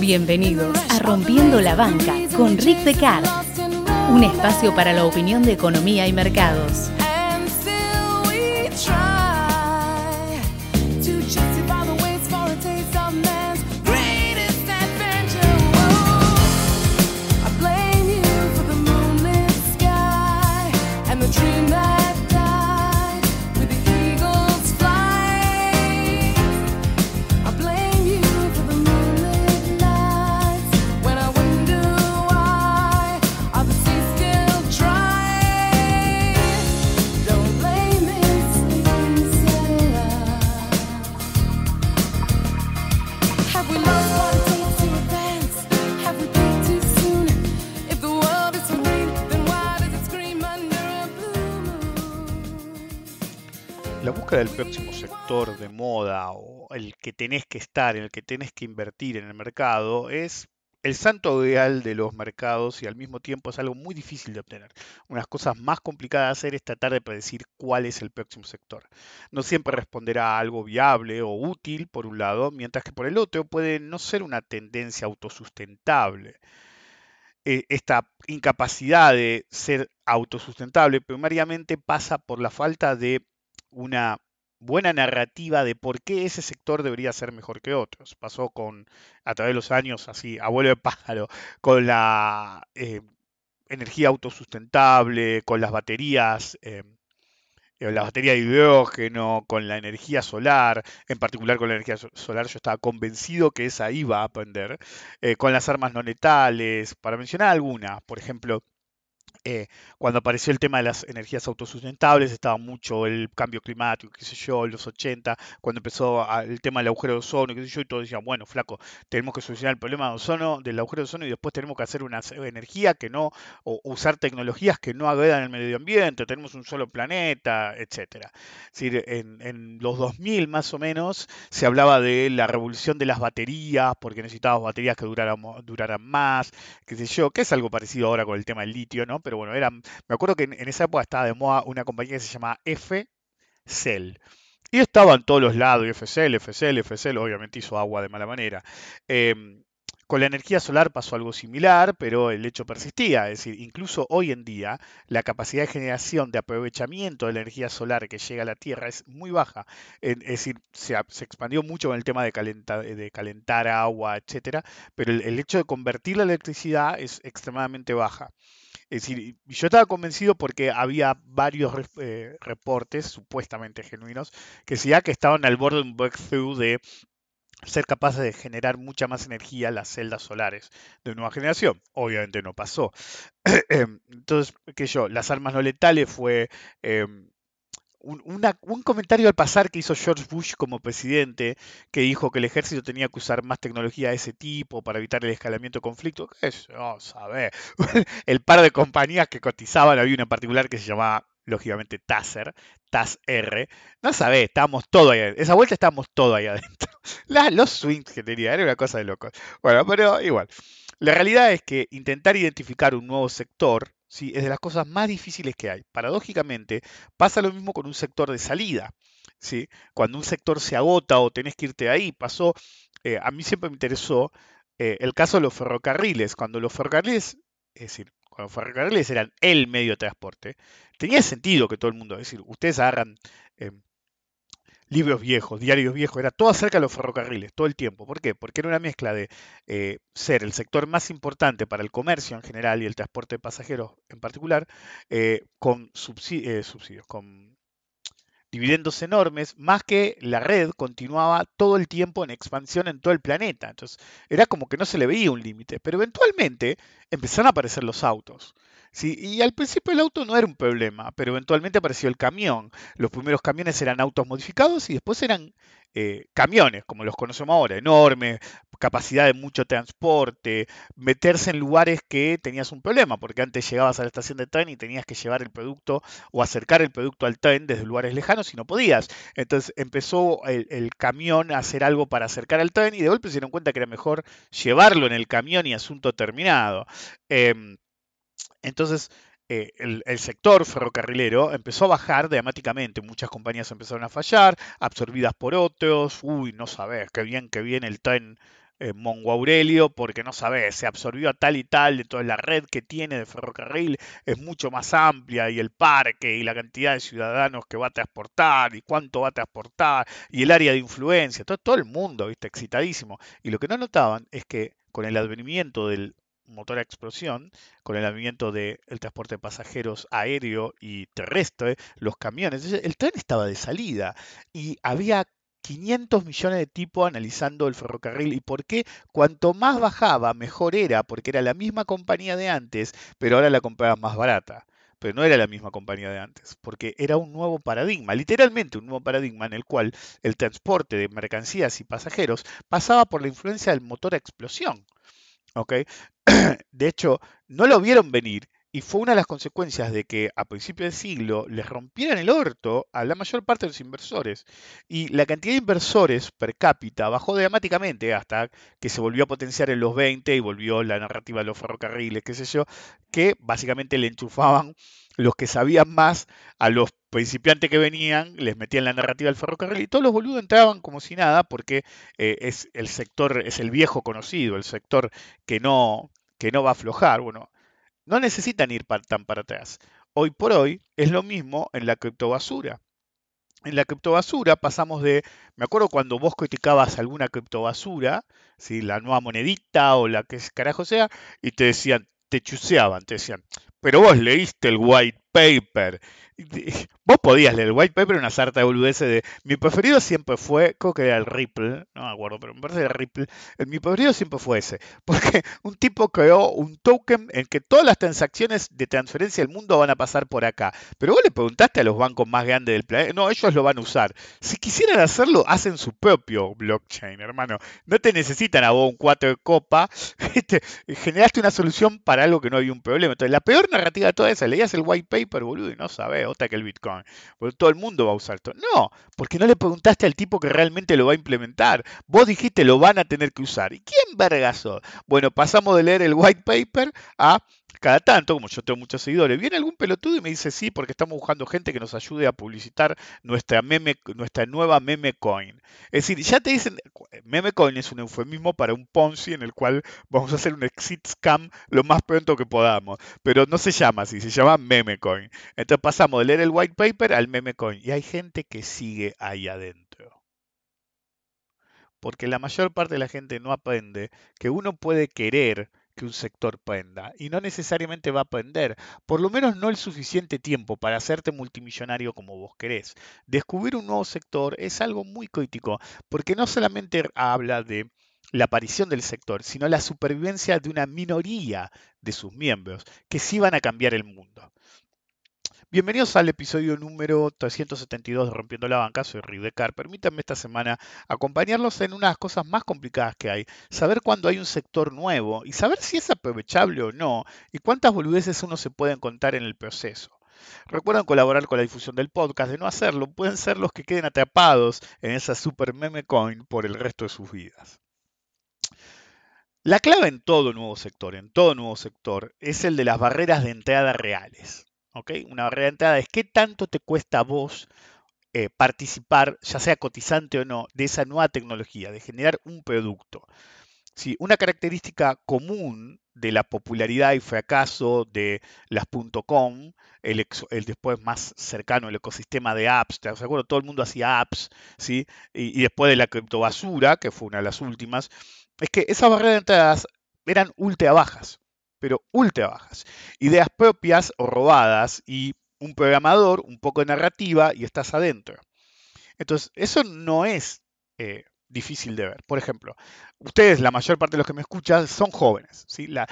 Bienvenidos a Rompiendo la Banca con Rick Becar, un espacio para la opinión de economía y mercados. Sector de moda o el que tenés que estar, en el que tenés que invertir en el mercado es el santo ideal de los mercados y al mismo tiempo es algo muy difícil de obtener. Una de las cosas más complicadas de hacer es tratar de predecir cuál es el próximo sector. No siempre responderá a algo viable o útil por un lado, mientras que por el otro puede no ser una tendencia autosustentable eh, esta incapacidad de ser autosustentable primariamente pasa por la falta de una buena narrativa de por qué ese sector debería ser mejor que otros. Pasó con, a través de los años, así, abuelo de pájaro, con la eh, energía autosustentable, con las baterías. eh, eh, la batería de hidrógeno, con la energía solar, en particular con la energía so- solar, yo estaba convencido que esa iba a aprender, eh, con las armas no letales, para mencionar algunas, por ejemplo, eh, cuando apareció el tema de las energías autosustentables, estaba mucho el cambio climático, qué sé yo, en los 80, cuando empezó el tema del agujero de ozono, qué sé yo, y todos decían, bueno, flaco, tenemos que solucionar el problema de ozono, del agujero de ozono y después tenemos que hacer una energía que no, o usar tecnologías que no agredan el medio ambiente, tenemos un solo planeta, etcétera. Es decir, en, en los 2000 más o menos se hablaba de la revolución de las baterías, porque necesitábamos baterías que duraran más, qué sé yo, que es algo parecido ahora con el tema del litio, ¿no? Pero bueno, era, me acuerdo que en, esa época estaba de moda una compañía que se llamaba F-Cell. Y estaba en todos los lados, y FCL, FCL, FCL, obviamente hizo agua de mala manera. Em, con la energía solar pasó algo similar, pero el hecho persistía. Es decir, incluso hoy en día, la capacidad de generación de aprovechamiento de la energía solar que llega a la Tierra es muy baja. Es decir, se, expandió mucho con el tema de, calenta- de calentar agua, etcétera, pero el hecho de convertir la electricidad es extremadamente baja. Es decir, yo estaba convencido porque había varios eh, reportes supuestamente genuinos que decía que estaban al borde de un breakthrough de ser capaces de generar mucha más energía las celdas solares de nueva generación. Obviamente no pasó. Entonces, sé yo, las armas no letales fue em, un, comentario al pasar que hizo George Bush como presidente, que dijo que el ejército tenía que usar más tecnología de ese tipo para evitar el escalamiento de conflicto. ¿Qué sé yo, saber? El par de compañías que cotizaban, había una en particular que se llamaba, lógicamente, Taser, TAS-R. No sabés, estábamos todo ahí adentro. Esa vuelta estábamos todo ahí adentro. Los swings que tenía, era una cosa de locos. Bueno, pero igual. La realidad es que intentar identificar un nuevo sector ¿sí? es de las cosas más difíciles que hay. Paradójicamente, pasa lo mismo con un sector de salida. ¿sí? Cuando un sector se agota o tenés que irte de ahí, pasó, eh, a mí siempre me interesó eh, el caso de los ferrocarriles. Cuando los ferrocarriles, es decir, cuando los ferrocarriles eran el medio de transporte, tenía sentido que todo el mundo, es decir, ustedes agarran eh, libros viejos, diarios viejos, era todo acerca de los ferrocarriles, todo el tiempo. ¿Por qué? Porque era una mezcla de eh, ser el sector más importante para el comercio en general y el transporte de pasajeros en particular, eh, con subsi- eh, subsidios, con dividendos enormes, más que la red continuaba todo el tiempo en expansión en todo el planeta. Entonces, era como que no se le veía un límite, pero eventualmente empezaron a aparecer los autos. ¿sí? Y al principio el auto no era un problema, pero eventualmente apareció el camión. Los primeros camiones eran autos modificados y después eran eh, camiones, como los conocemos ahora, enormes, capacidad de mucho transporte, meterse en lugares que tenías un problema, porque antes llegabas a la estación de tren y tenías que llevar el producto o acercar el producto al tren desde lugares lejanos y no podías. Entonces empezó el, camión a hacer algo para acercar al tren y de golpe se dieron cuenta que era mejor llevarlo en el camión y asunto terminado. Em, entonces, eh, el, el sector ferrocarrilero empezó a bajar dramáticamente. Muchas compañías empezaron a fallar, absorbidas por otros. Uy, no sabes, qué bien que viene el tren eh, Mongo Aurelio, porque no sabes, se absorbió a tal y tal, entonces la red que tiene de ferrocarril es mucho más amplia y el parque y la cantidad de ciudadanos que va a transportar y cuánto va a transportar y el área de influencia, todo, todo el mundo, viste, excitadísimo. Y lo que no notaban es que con el advenimiento del motor a explosión, con el advenimiento del transporte de pasajeros aéreo y terrestre, los camiones, el tren estaba de salida y había 500 millones de tipos analizando el ferrocarril y por qué cuanto más bajaba mejor era, porque era la misma compañía de antes, pero ahora la compraba más barata. Pero no era la misma compañía de antes, porque era un nuevo paradigma, literalmente un nuevo paradigma en el cual el transporte de mercancías y pasajeros pasaba por la influencia del motor a explosión. ¿ok? De hecho, no lo vieron venir y fue una de las consecuencias de que a principios del siglo les rompieran el orto a la mayor parte de los inversores. Y la cantidad de inversores per cápita bajó dramáticamente hasta que se volvió a potenciar en los 20 y volvió la narrativa de los ferrocarriles, qué sé yo, que básicamente le enchufaban los que sabían más a los principiantes que venían, les metían la narrativa del ferrocarril y todos los boludos entraban como si nada porque eh, es el sector, es el viejo conocido, el sector que no, que no va a aflojar. Bueno, no necesitan ir tan para atrás. Hoy por hoy es lo mismo en la criptobasura. En la criptobasura pasamos de, me acuerdo cuando vos criticabas alguna criptobasura, si la nueva monedita o la que carajo sea, y te decían, te chuseaban, te decían, pero vos leíste el white paper. Vos podías leer el white paper una sarta de boludeces de. Mi preferido siempre fue, creo que era el Ripple, no me acuerdo, pero me parece era Ripple. El, mi preferido siempre fue ese. Porque un tipo creó un token en que todas las transacciones de transferencia del mundo van a pasar por acá. Pero vos le preguntaste a los bancos más grandes del planeta. No, ellos lo van a usar. Si quisieran hacerlo, hacen su propio blockchain, hermano. No te necesitan a vos un 4 de copa. Generaste una solución para algo que no había un problema. Entonces, la peor narrativa de toda esa, leías el white paper, boludo, y no sabés, otra que el Bitcoin. Todo el mundo va a usar esto. No, porque no le preguntaste al tipo que realmente lo va a implementar. Vos dijiste lo van a tener que usar. ¿Y quién vergazo? Bueno, pasamos de leer el white paper a cada tanto, como yo tengo muchos seguidores, viene algún pelotudo y me dice sí, porque estamos buscando gente que nos ayude a publicitar nuestra meme, nuestra nueva meme coin. Es decir, ya te dicen, meme coin es un eufemismo para un Ponzi en el cual vamos a hacer un exit scam lo más pronto que podamos. Pero no se llama así, se llama meme coin. Entonces pasamos de leer el white paper al meme coin. Y hay gente que sigue ahí adentro. Porque la mayor parte de la gente no aprende que uno puede querer que un sector prenda y no necesariamente va a aprender, por lo menos no el suficiente tiempo para hacerte multimillonario como vos querés. Descubrir un nuevo sector es algo muy crítico porque no solamente habla de la aparición del sector, sino la supervivencia de una minoría de sus miembros que sí van a cambiar el mundo. Bienvenidos al episodio número 372 de Rompiendo la Banca, soy Ridecar. Permítanme esta semana acompañarlos en unas cosas más complicadas que hay, saber cuándo hay un sector nuevo y saber si es aprovechable o no y cuántas boludeces uno se puede contar en el proceso. Recuerden colaborar con la difusión del podcast, de no hacerlo pueden ser los que queden atrapados en esa super meme coin por el resto de sus vidas. La clave en todo nuevo sector, en todo nuevo sector, es el de las barreras de entrada reales. Una barrera de entrada es qué tanto te cuesta a vos eh, participar, ya sea cotizante o no, de esa nueva tecnología, de generar un producto. Si una característica común de la popularidad y fracaso de las .com, el, el, después más cercano, el ecosistema de apps, ¿te acuerdo? Todo el mundo hacía apps, ¿sí? Y, y, después de la criptobasura, que fue una de las últimas, es que esas barreras de entradas eran ultra bajas pero ultra bajas. Ideas propias o robadas y un programador, un poco de narrativa y estás adentro. Entonces, eso no es eh, difícil de ver. Por ejemplo, ustedes, la mayor parte de los que me escuchan, son jóvenes. ¿sí? La,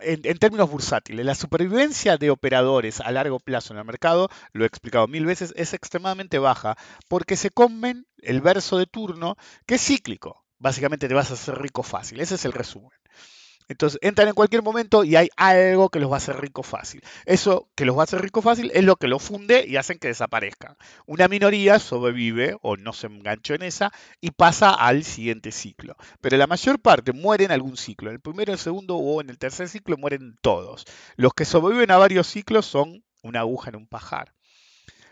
en, en, términos bursátiles, la supervivencia de operadores a largo plazo en el mercado, lo he explicado mil veces, es extremadamente baja porque se comen el verso de turno que es cíclico básicamente te vas a hacer rico fácil. Ese es el resumen. Entonces entran en cualquier momento y hay algo que los va a hacer rico fácil. Eso que los va a hacer rico fácil es lo que los funde y hacen que desaparezcan. Una minoría sobrevive o no se enganchó en esa y pasa al siguiente ciclo. Pero la mayor parte muere en algún ciclo. En el primero, el segundo o en el tercer ciclo mueren todos. Los que sobreviven a varios ciclos son una aguja en un pajar.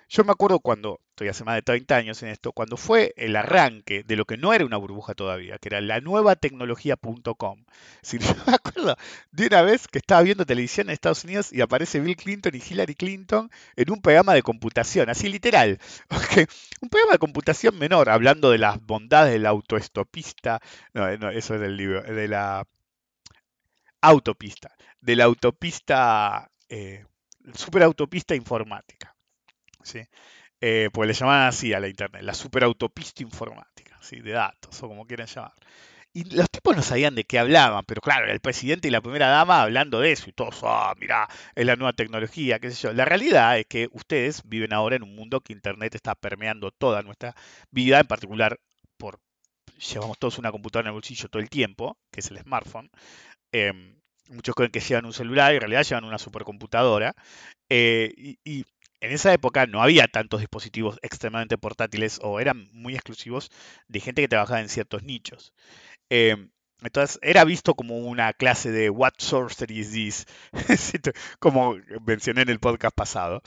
Yo me acuerdo cuando, estoy hace más de 30 años en esto, cuando fue el arranque de lo que no era una burbuja todavía, que era la nueva tecnología.com. Si yo me acuerdo de una vez que estaba viendo televisión en Estados Unidos y aparece Bill Clinton y Hillary Clinton en un programa de computación, así literal. Un programa de computación menor, hablando de las bondades de la autoestopista. No, no eso es del libro, de la autopista, de la autopista, eh, superautopista informática. ¿sí? Eh, pues le llamaban así a la Internet, la superautopista informática, ¿sí? de datos o como quieran llamar. Y los tipos no sabían de qué hablaban, pero claro, el presidente y la primera dama hablando de eso y todos, ah, mirá, es la nueva tecnología, qué sé yo. La realidad es que ustedes viven ahora en un mundo que Internet está permeando toda nuestra vida, en particular por llevamos todos una computadora en el bolsillo todo el tiempo, que es el smartphone. Em, muchos creen que llevan un celular y en realidad llevan una supercomputadora. Eh, y, y en esa época no había tantos dispositivos extremadamente portátiles o eran muy exclusivos de gente que trabajaba en ciertos nichos. Em, entonces era visto como una clase de What Sorcery is this? como mencioné en el podcast pasado,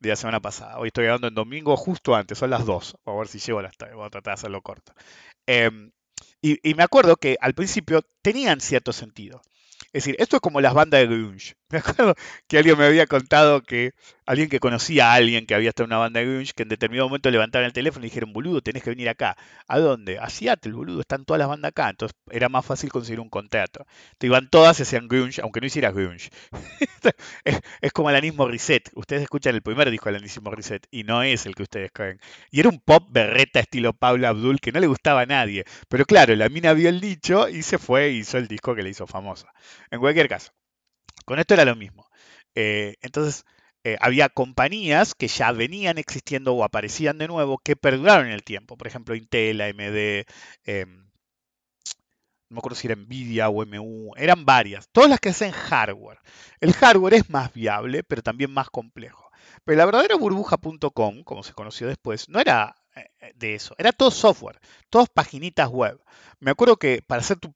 de la semana pasada. Hoy estoy grabando en domingo justo antes, son las 2. a ver si llego a las 3. Voy a tratar de hacerlo corto. Em, y, y, me acuerdo que al principio tenían cierto sentido. Es decir, esto es como las bandas de grunge. Me acuerdo que alguien me había contado que alguien que conocía a alguien que había estado en una banda de grunge, que en determinado momento levantaron el teléfono y dijeron, boludo, tenés que venir acá. ¿A dónde? A Seattle, boludo, están todas las bandas acá. Entonces era más fácil conseguir un contrato. Te iban todas y hacían grunge, aunque no hicieras grunge. es, como Alanismo Reset. Ustedes escuchan el primer disco de Alanismo Reset y no es el que ustedes creen. Y era un pop berreta estilo Paula Abdul que no le gustaba a nadie. Pero claro, la mina vio el dicho y se fue y hizo el disco que le hizo famosa. En cualquier caso, con esto era lo mismo. Eh, entonces, eh, había compañías que ya venían existiendo o aparecían de nuevo que perduraron en el tiempo. Por ejemplo, Intel, AMD, eh, no me acuerdo si era Nvidia o MU, eran varias. Todas las que hacen hardware. El hardware es más viable, pero también más complejo. Pero la verdadera burbuja.com, como se conoció después, no era eh, de eso. Era todo software, todas paginitas web. Me acuerdo que para hacer tu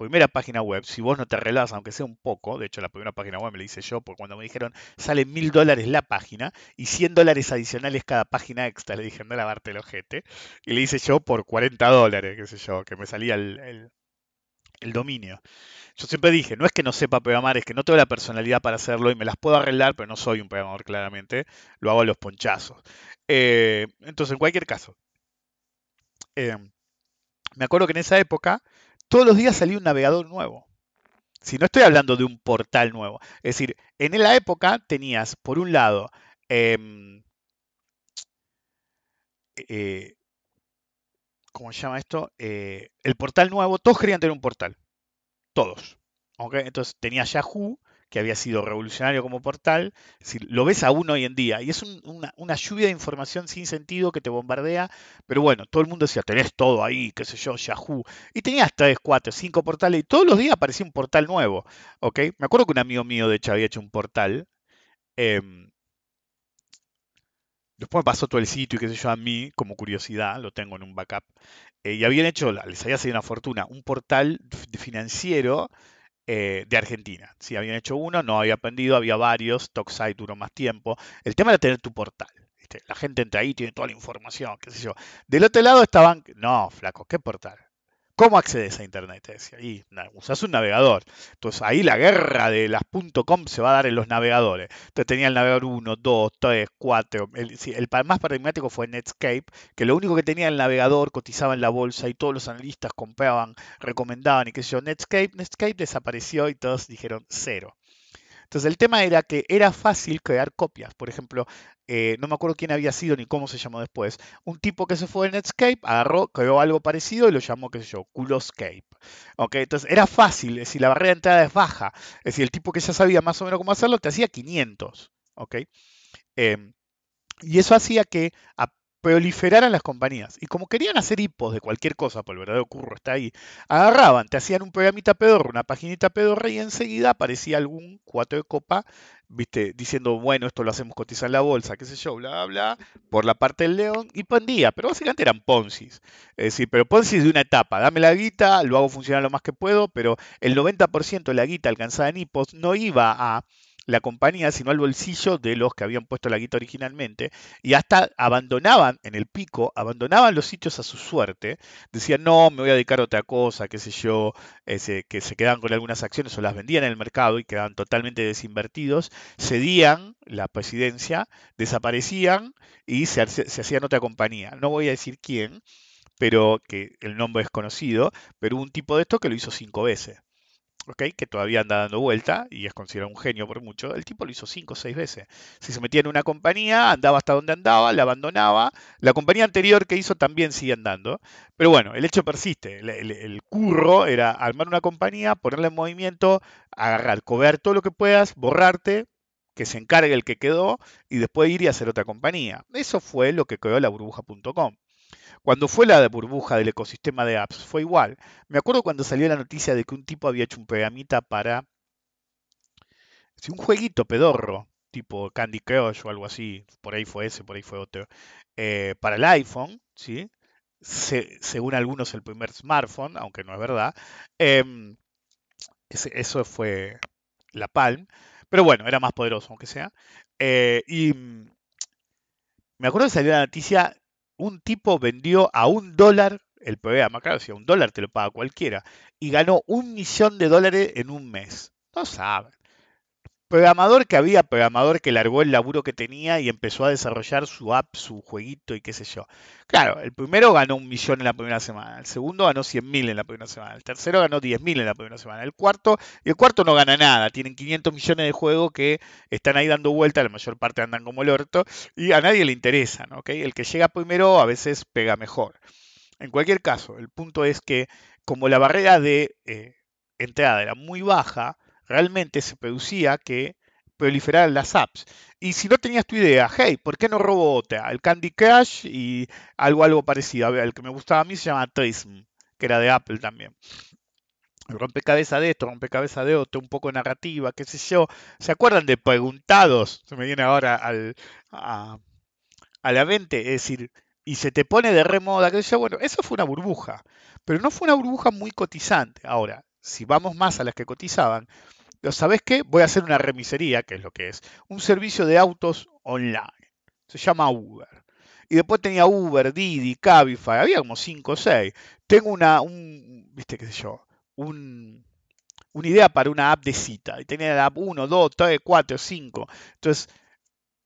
primera página web, si vos no te arreglás, aunque sea un poco, de hecho la primera página web me la hice yo, porque cuando me dijeron sale mil dólares la página y 100 dólares adicionales cada página extra, le dije, no lavarte el ojete, y le hice yo por 40 dólares, qué sé yo, que me salía el, el, dominio. Yo siempre dije, no es que no sepa programar, es que no tengo la personalidad para hacerlo y me las puedo arreglar, pero no soy un programador claramente, lo hago a los ponchazos. Eh, entonces, en cualquier caso, eh, me acuerdo que en esa época todos los días salía un navegador nuevo. Si no estoy hablando de un portal nuevo. Es decir, en la época tenías, por un lado, eh, eh, ¿cómo se llama esto? Eh, el portal nuevo, todos querían tener un portal. Todos. Entonces tenías Yahoo, que había sido revolucionario como portal, si lo ves aún hoy en día, y es un, una, lluvia de información sin sentido que te bombardea, pero bueno, todo el mundo decía, tenés todo ahí, qué sé yo, Yahoo, y tenías 3, 4, 5 portales, y todos los días aparecía un portal nuevo, ¿ok? Me acuerdo que un amigo mío, de hecho, había hecho un portal, eh, después me pasó todo el sitio y qué sé yo, a mí, como curiosidad, lo tengo en un backup, eh, y habían hecho, les había sido una fortuna, un portal financiero, eh, de Argentina. Si habían hecho uno, no había aprendido, había varios, Toxite duró más tiempo. El tema era tener tu portal. La gente entra ahí, tiene toda la información, qué sé yo. Del otro lado estaban, no, flaco, ¿qué portal? ¿Cómo accedes a Internet? decía. Y usas un navegador. Entonces ahí la guerra de las .com se va a dar en los navegadores. Entonces tenía el navegador 1, 2, 3, 4. El, el más paradigmático fue Netscape, que lo único que tenía el navegador cotizaba en la bolsa y todos los analistas compraban, recomendaban y qué sé yo. Netscape, Netscape desapareció y todos dijeron cero. Entonces el tema era que era fácil crear copias. Por ejemplo, eh, no me acuerdo quién había sido ni cómo se llamó después. Un tipo que se fue de Netscape, agarró, creó algo parecido y lo llamó, qué sé yo, Culoscape. Okay, entonces era fácil, es decir, la barrera de entrada es baja. Es decir, el tipo que ya sabía más o menos cómo hacerlo te hacía 500. ¿okay? Eh, y eso hacía que proliferaran las compañías. Y como querían hacer hipos de cualquier cosa, por el verdadero curro está ahí, agarraban, te hacían un programita pedorro, una paginita pedorra y enseguida aparecía algún cuatro de copa, viste, diciendo, bueno, esto lo hacemos cotizar en la bolsa, qué sé yo, bla, bla, bla, por la parte del león y pandía, pero básicamente eran poncis. Es decir, pero poncis de una etapa, dame la guita, lo hago funcionar lo más que puedo, pero el 90% de la guita alcanzada en hipos no iba a la compañía, sino al bolsillo de los que habían puesto la guita originalmente, y hasta abandonaban en el pico, abandonaban los sitios a su suerte, decían, no, me voy a dedicar a otra cosa, qué sé yo, ese, que se quedaban con algunas acciones o las vendían en el mercado y quedaban totalmente desinvertidos, cedían la presidencia, desaparecían y se, se hacían otra compañía. No voy a decir quién, pero que el nombre es conocido, pero hubo un tipo de esto que lo hizo cinco veces que todavía anda dando vuelta y es considerado un genio por mucho, el tipo lo hizo cinco o seis veces. Si se metía en una compañía, andaba hasta donde andaba, la abandonaba. La compañía anterior que hizo también sigue andando. Pero bueno, el hecho persiste. El, curro era armar una compañía, ponerla en movimiento, agarrar, cobrar todo lo que puedas, borrarte, que se encargue el que quedó y después ir y hacer otra compañía. Eso fue lo que creó la burbuja.com. Cuando fue la burbuja del ecosistema de apps, fue igual. Me acuerdo cuando salió la noticia de que un tipo había hecho un programita para un jueguito pedorro, tipo Candy Crush o algo así, por ahí fue ese, por ahí fue otro, eh, para el iPhone, ¿sí? según algunos el primer smartphone, aunque no es verdad. Em, eso fue la Palm, pero bueno, era más poderoso, aunque sea. Eh, y me acuerdo que salió la noticia un tipo vendió a un dólar el programa, claro, si a un dólar te lo paga cualquiera, y ganó un millón de dólares en un mes. No saben programador que había, programador que largó el laburo que tenía y empezó a desarrollar su app, su jueguito y qué sé yo. Claro, el primero ganó un millón en la primera semana, el segundo ganó 100 mil en la primera semana, el tercero ganó 10 mil en la primera semana, el cuarto, y el cuarto no gana nada, tienen 500 millones de juegos que están ahí dando vuelta, la mayor parte andan como el orto, y a nadie le interesa, ¿no? El que llega primero a veces pega mejor. En cualquier caso, el punto es que como la barrera de eh, entrada era muy baja, realmente se producía que proliferaran las apps. Y si no tenías tu idea, hey, ¿por qué no robo otra? El Candy Crush y algo, algo parecido. A ver, el que me gustaba a mí se llama Trism, que era de Apple también. Rompecabezas de esto, rompecabezas de otro, un poco narrativa, qué sé yo. ¿Se acuerdan de Preguntados? Se me viene ahora al, a, la mente. Es decir, y se te pone de remoda, sé yo. Bueno, eso fue una burbuja. Pero no fue una burbuja muy cotizante. Ahora, si vamos más a las que cotizaban, ¿sabes qué? Voy a hacer una remisería, que es lo que es, un servicio de autos online. Se llama Uber. Y después tenía Uber, Didi, Cabify, había como 5 o 6. Tengo una, un, viste qué sé yo, un, una idea para una app de cita. Y tenía la app 1, 2, 3, 4, 5. Entonces,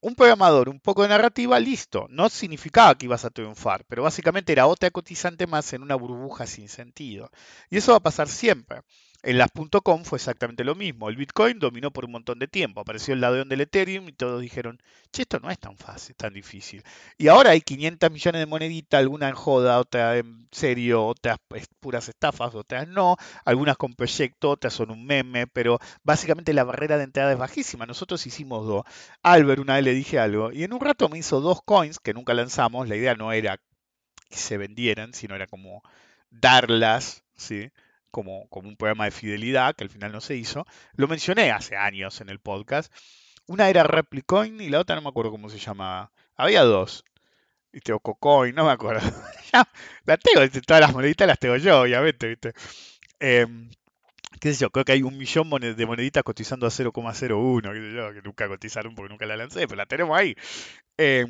un programador, un poco de narrativa, listo. No significaba que ibas a triunfar, pero básicamente era otra cotizante más en una burbuja sin sentido. Y eso va a pasar siempre. En las .com fue exactamente lo mismo. El Bitcoin dominó por un montón de tiempo. Apareció el ladrón del Ethereum y todos dijeron, che, esto no es tan fácil, tan difícil. Y ahora hay 500 millones de moneditas, algunas en joda, otras en serio, otras puras estafas, otras no. Algunas con proyecto, otras son un meme, pero básicamente la barrera de entrada es bajísima. Nosotros hicimos dos. Albert una vez le dije algo y en un rato me hizo dos coins que nunca lanzamos. La idea no era que se vendieran, sino era como darlas, ¿sí? Como, como un programa de fidelidad, que al final no se hizo. Lo mencioné hace años en el podcast. Una era Replicoin y la otra no me acuerdo cómo se llamaba. Había dos. ¿Viste? O Cocoin, no me acuerdo. la tengo, todas las moneditas las tengo yo, obviamente, ¿viste? Em, qué sé yo, creo que hay un millón de moneditas cotizando a 0,01, qué sé yo, que nunca cotizaron porque nunca la lancé, pero la tenemos ahí. Eh,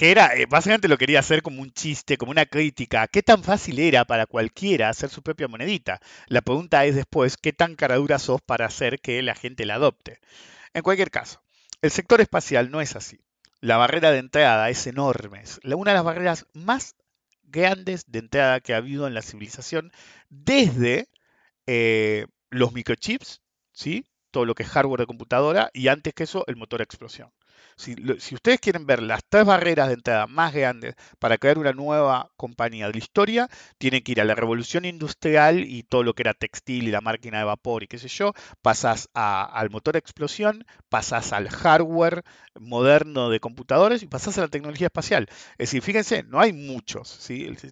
que era, eh, básicamente lo quería hacer como un chiste, como una crítica. ¿Qué tan fácil era para cualquiera hacer su propia monedita? La pregunta es después, ¿qué tan caradura sos para hacer que la gente la adopte? En cualquier caso, el sector espacial no es así. La barrera de entrada es enorme. Es una de las barreras más grandes de entrada que ha habido en la civilización desde eh, los microchips, ¿sí? todo lo que es hardware de computadora, y antes que eso, el motor a explosión. Si, ustedes quieren ver las tres barreras de entrada más grandes para crear una nueva compañía de la historia, tienen que ir a la revolución industrial y todo lo que era textil y la máquina de vapor y qué sé yo, pasas a- al motor a explosión, pasas al hardware moderno de computadores y pasas a la tecnología espacial. Es decir, fíjense, no hay muchos.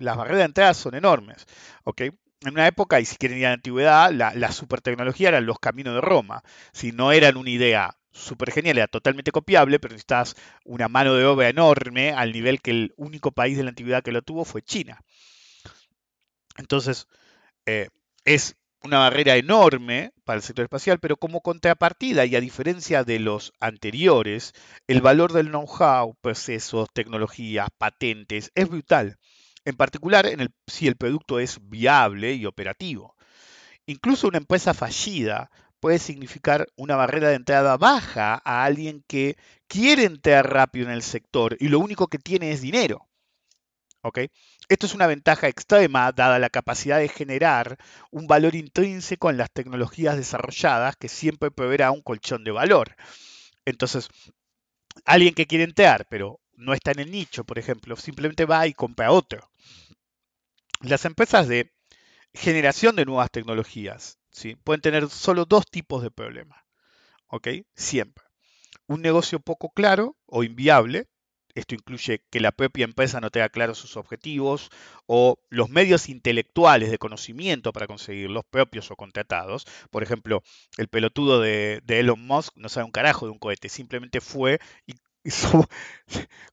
Las barreras de entrada son enormes, ¿ok? En una época, y si quieren ir a la antigüedad, la, la supertecnología eran los caminos de Roma, si no eran una idea súper genial, era totalmente copiable, pero necesitas una mano de obra enorme al nivel que el único país de la antigüedad que lo tuvo fue China. Entonces, eh, es una barrera enorme para el sector espacial, pero como contrapartida y a diferencia de los anteriores, el valor del know-how, procesos, tecnologías, patentes es brutal. En particular, en el- si el producto es viable y operativo. Incluso una empresa fallida puede significar una barrera de entrada baja a alguien que quiere entrar rápido en el sector y lo único que tiene es dinero. Esto es una ventaja extrema dada la capacidad de generar un valor intrínseco en las tecnologías desarrolladas que siempre proveerá un colchón de valor. Entonces, alguien que quiere entrar pero no está en el nicho, por ejemplo, simplemente va y compra otro. Las empresas de generación de nuevas tecnologías pueden tener solo dos tipos de problemas. ¿ok? Siempre. Un negocio poco claro o inviable. Esto incluye que la propia empresa no tenga claros sus objetivos o los medios intelectuales de conocimiento para conseguirlos, propios o contratados. Por ejemplo, el pelotudo de, Elon Musk no sabe un carajo de un cohete, simplemente fue y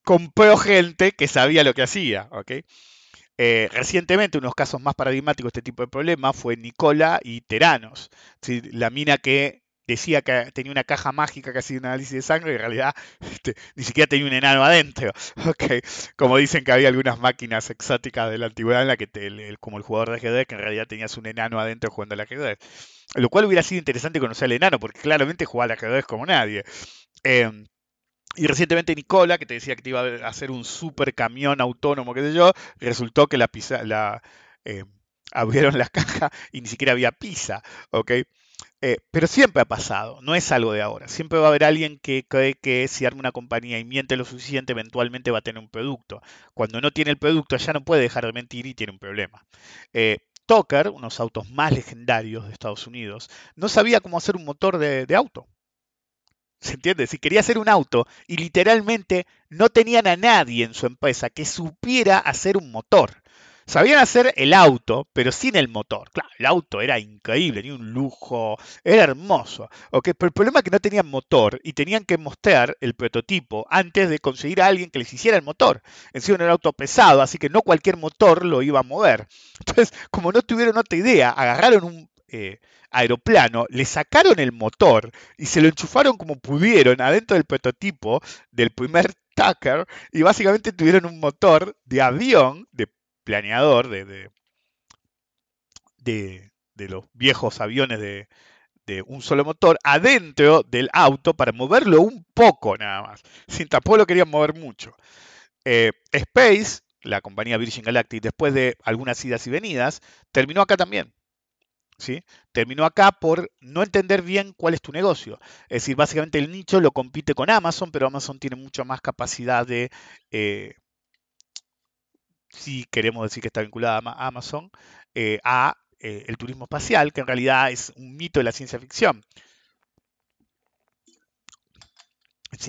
compró gente que sabía lo que hacía. ¿ok? Eh, recientemente, unos casos más paradigmáticos de este tipo de problema fue Nicola y Teranos. La mina que decía que tenía una caja mágica que hacía un análisis de sangre y en realidad este, ni siquiera tenía un enano adentro. ¿ok? Como dicen que había algunas máquinas exóticas de la antigüedad en la que, te- el- el- como el jugador de ajedrez, que en realidad tenías un enano adentro jugando al ajedrez. Lo cual hubiera sido interesante conocer al enano, porque claramente jugaba al ajedrez como nadie. Em, y recientemente Nicola, que te decía que te iba a hacer un super camión autónomo, qué sé yo, resultó que la pizza, la, eh, abrieron la caja y ni siquiera había pizza, ¿ok? Eh, pero siempre ha pasado, no es algo de ahora. Siempre va a haber alguien que cree que si arma una compañía y miente lo suficiente, eventualmente va a tener un producto. Cuando no tiene el producto, ya no puede dejar de mentir y tiene un problema. Eh, Tucker, unos autos más legendarios de Estados Unidos, no sabía cómo hacer un motor de, de auto. ¿Se entiende? Si quería hacer un auto y literalmente no tenían a nadie en su empresa que supiera hacer un motor. Sabían hacer el auto, pero sin el motor. Claro, el auto era increíble, tenía un lujo, era hermoso. ¿ok? Pero el problema es que no tenían motor y tenían que mostrar el prototipo antes de conseguir a alguien que les hiciera el motor. Encima era un auto pesado, así que no cualquier motor lo iba a mover. Entonces, como no tuvieron otra idea, agarraron un aeroplano, le sacaron el motor y se lo enchufaron como pudieron adentro del prototipo del primer Tucker y básicamente tuvieron un motor de avión, de planeador, de, de, de- de los viejos aviones de, de un solo motor, adentro del auto para moverlo un poco nada más. Sin tampoco lo querían mover mucho. Eh, Space, la compañía Virgin Galactic, después de algunas idas y venidas, terminó acá también. ¿Sí? Terminó acá por no entender bien cuál es tu negocio. Es decir, básicamente el nicho lo compite con Amazon, pero Amazon tiene mucho más capacidad de, eh, si queremos decir que está vinculada a Ma- Amazon, eh, a eh, el turismo espacial, que en realidad es un mito de la ciencia ficción.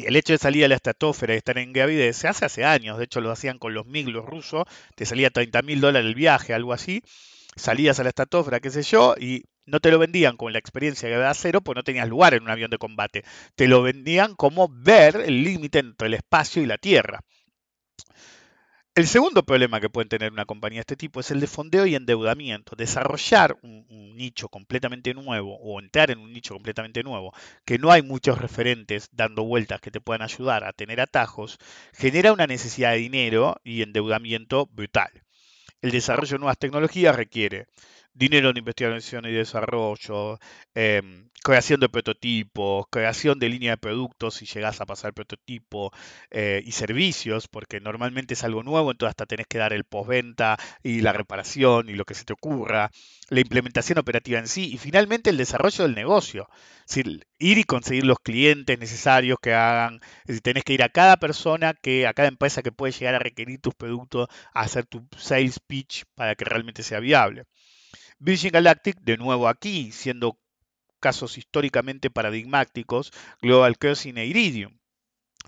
El hecho de salir a la estratosfera y estar en gravidez se hace hace años, de hecho lo hacían con los MiG, los rusos, te salía 30 mil dólares el viaje, algo así, salías a la estratosfera, qué sé yo, y no te lo vendían con la experiencia de cero, pues no tenías lugar en un avión de combate, te lo vendían como ver el límite entre el espacio y la Tierra. El segundo problema que pueden tener una compañía de este tipo es el de fondeo y endeudamiento. Desarrollar un nicho completamente nuevo o entrar en un nicho completamente nuevo, que no hay muchos referentes dando vueltas que te puedan ayudar a tener atajos, genera una necesidad de dinero y endeudamiento brutal. El desarrollo de nuevas tecnologías requiere dinero en investigación y desarrollo, em, creación de prototipos, creación de línea de productos si llegás a pasar prototipo eh, y servicios, porque normalmente es algo nuevo, entonces hasta tenés que dar el postventa y la reparación y lo que se te ocurra, la implementación operativa en sí y finalmente el desarrollo del negocio. Es decir, ir y conseguir los clientes necesarios que hagan, es decir, tenés que ir a cada persona, que, a cada empresa que puede llegar a requerir tus productos, a hacer tu sales pitch para que realmente sea viable. Virgin Galactic, de nuevo aquí, siendo casos históricamente paradigmáticos, Global Crossing e Iridium.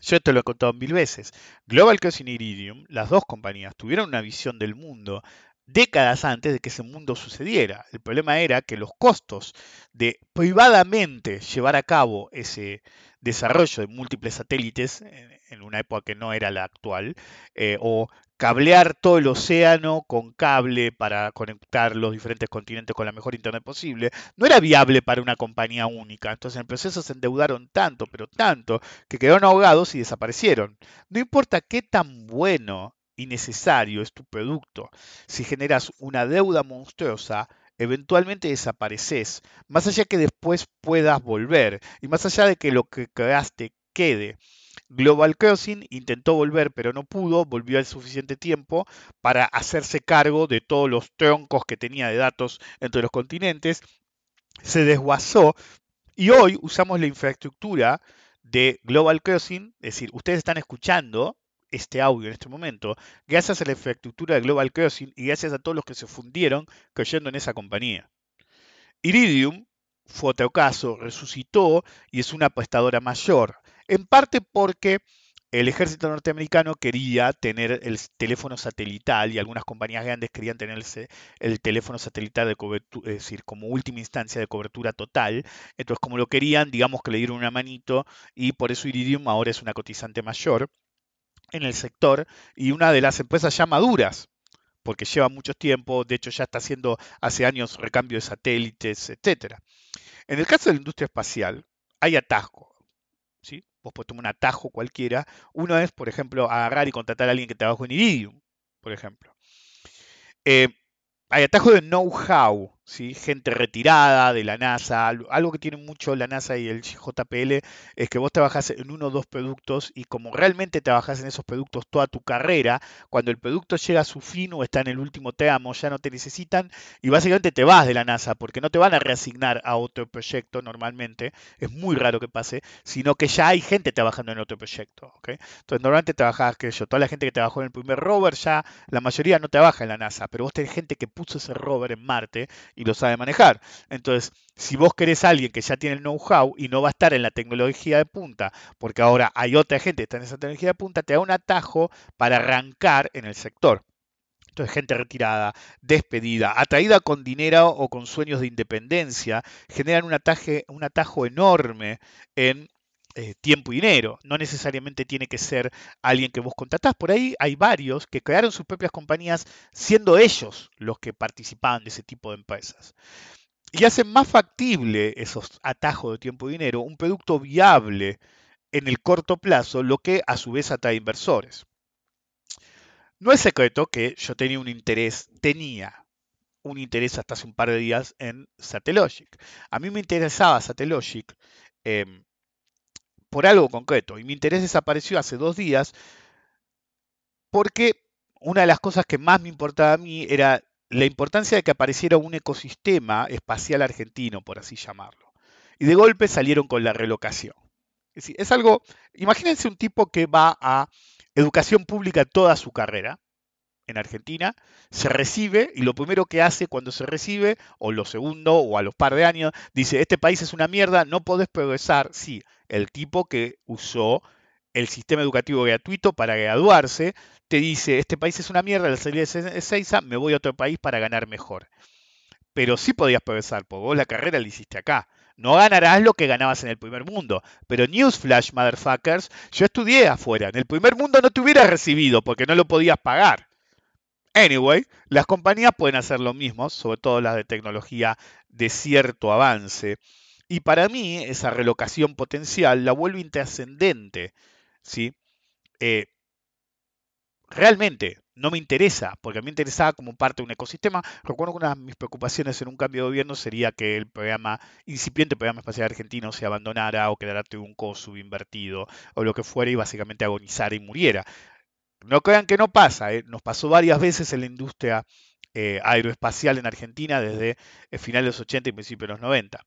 Yo te lo he contado mil veces. Global Crossing e Iridium, las dos compañías, tuvieron una visión del mundo décadas antes de que ese mundo sucediera. El problema era que los costos de privadamente llevar a cabo ese desarrollo de múltiples satélites, en una época que no era la actual, eh, o cablear todo el océano con cable para conectar los diferentes continentes con la mejor internet posible, no era viable para una compañía única. Entonces en el proceso se endeudaron tanto, pero tanto, que quedaron ahogados y desaparecieron. No importa qué tan bueno y necesario es tu producto, si generas una deuda monstruosa, eventualmente desapareces, más allá que después puedas volver y más allá de que lo que creaste quede. Global Crossing intentó volver pero no pudo, volvió al suficiente tiempo para hacerse cargo de todos los troncos que tenía de datos entre los continentes, se desguazó y hoy usamos la infraestructura de Global Crossing, es decir, ustedes están escuchando este audio en este momento, gracias a la infraestructura de Global Crossing y gracias a todos los que se fundieron creyendo en esa compañía. Iridium fue otro caso, resucitó y es una prestadora mayor, en parte porque el ejército norteamericano quería tener el teléfono satelital y algunas compañías grandes querían tener el, teléfono satelital de cobertura, es decir, como última instancia de cobertura total. Entonces, como lo querían, digamos que le dieron una manito y por eso Iridium ahora es una cotizante mayor en el sector y una de las empresas ya maduras, porque lleva mucho tiempo, de hecho ya está haciendo hace años recambio de satélites, etc. En el caso de la industria espacial, hay atajo. Vos podés tomar un atajo cualquiera. Uno es, por ejemplo, agarrar y contratar a alguien que trabaja en Iridium, por ejemplo. Eh, hay atajo de know-how, ¿sí? gente retirada de la NASA. Algo que tiene mucho la NASA y el JPL es que vos trabajás en uno o dos productos y como realmente trabajás en esos productos toda tu carrera, cuando el producto llega a su fin o está en el último tramo, ya no te necesitan y básicamente te vas de la NASA porque no te van a reasignar a otro proyecto normalmente, es muy raro que pase, sino que ya hay gente trabajando en otro proyecto. Entonces normalmente trabajás, que yo, toda la gente que trabajó en el primer rover ya, la mayoría no trabaja en la NASA, pero vos tenés gente que puso ese rover en Marte y lo sabe manejar. Entonces, si vos querés a alguien que ya tiene el know-how y no va a estar en la tecnología de punta, porque ahora hay otra gente que está en esa tecnología de punta, te da un atajo para arrancar en el sector. Entonces, gente retirada, despedida, atraída con dinero o con sueños de independencia, generan un, ataje, un atajo enorme en eh, tiempo y dinero. No necesariamente tiene que ser alguien que vos contratás. Por ahí hay varios que crearon sus propias compañías siendo ellos los que participaban de ese tipo de empresas. Y hacen más factible esos atajos de tiempo y dinero un producto viable en el corto plazo, lo que a su vez atrae inversores. No es secreto que yo tenía un interés, tenía un interés hasta hace un par de días en Satellogic. A mí me interesaba Satellogic em, por algo concreto. Y mi interés desapareció hace dos días porque una de las cosas que más me importaba a mí era la importancia de que apareciera un ecosistema espacial argentino, por así llamarlo. Y de golpe salieron con la relocación. Es, es algo, imagínense un tipo que va a educación pública toda su carrera en Argentina, se recibe y lo primero que hace cuando se recibe, o lo segundo, o a los par de años, dice, este país es una mierda, no podés progresar. Sí, el tipo que usó el sistema educativo gratuito para graduarse, te dice, este país es una mierda, la salida de Seiza, me voy a otro país para ganar mejor. Pero sí podías progresar, porque vos la carrera la hiciste acá. No ganarás lo que ganabas en el primer mundo. Pero Newsflash, motherfuckers, yo estudié afuera. En el primer mundo no te hubieras recibido porque no lo podías pagar. Anyway, las compañías pueden hacer lo mismo, sobre todo las de tecnología de cierto avance. Y para mí, esa relocación potencial la vuelve intrascendente. ¿sí? Eh, realmente, no me interesa, porque a mí me interesaba como parte de un ecosistema. Recuerdo que una de mis preocupaciones en un cambio de gobierno sería que el programa, incipiente programa espacial argentino se abandonara o quedara un subinvertido o lo que fuera y básicamente agonizara y muriera. No crean que no pasa, ¿eh? nos pasó varias veces en la industria eh, aeroespacial en Argentina desde el final de los 80 y principios de los 90.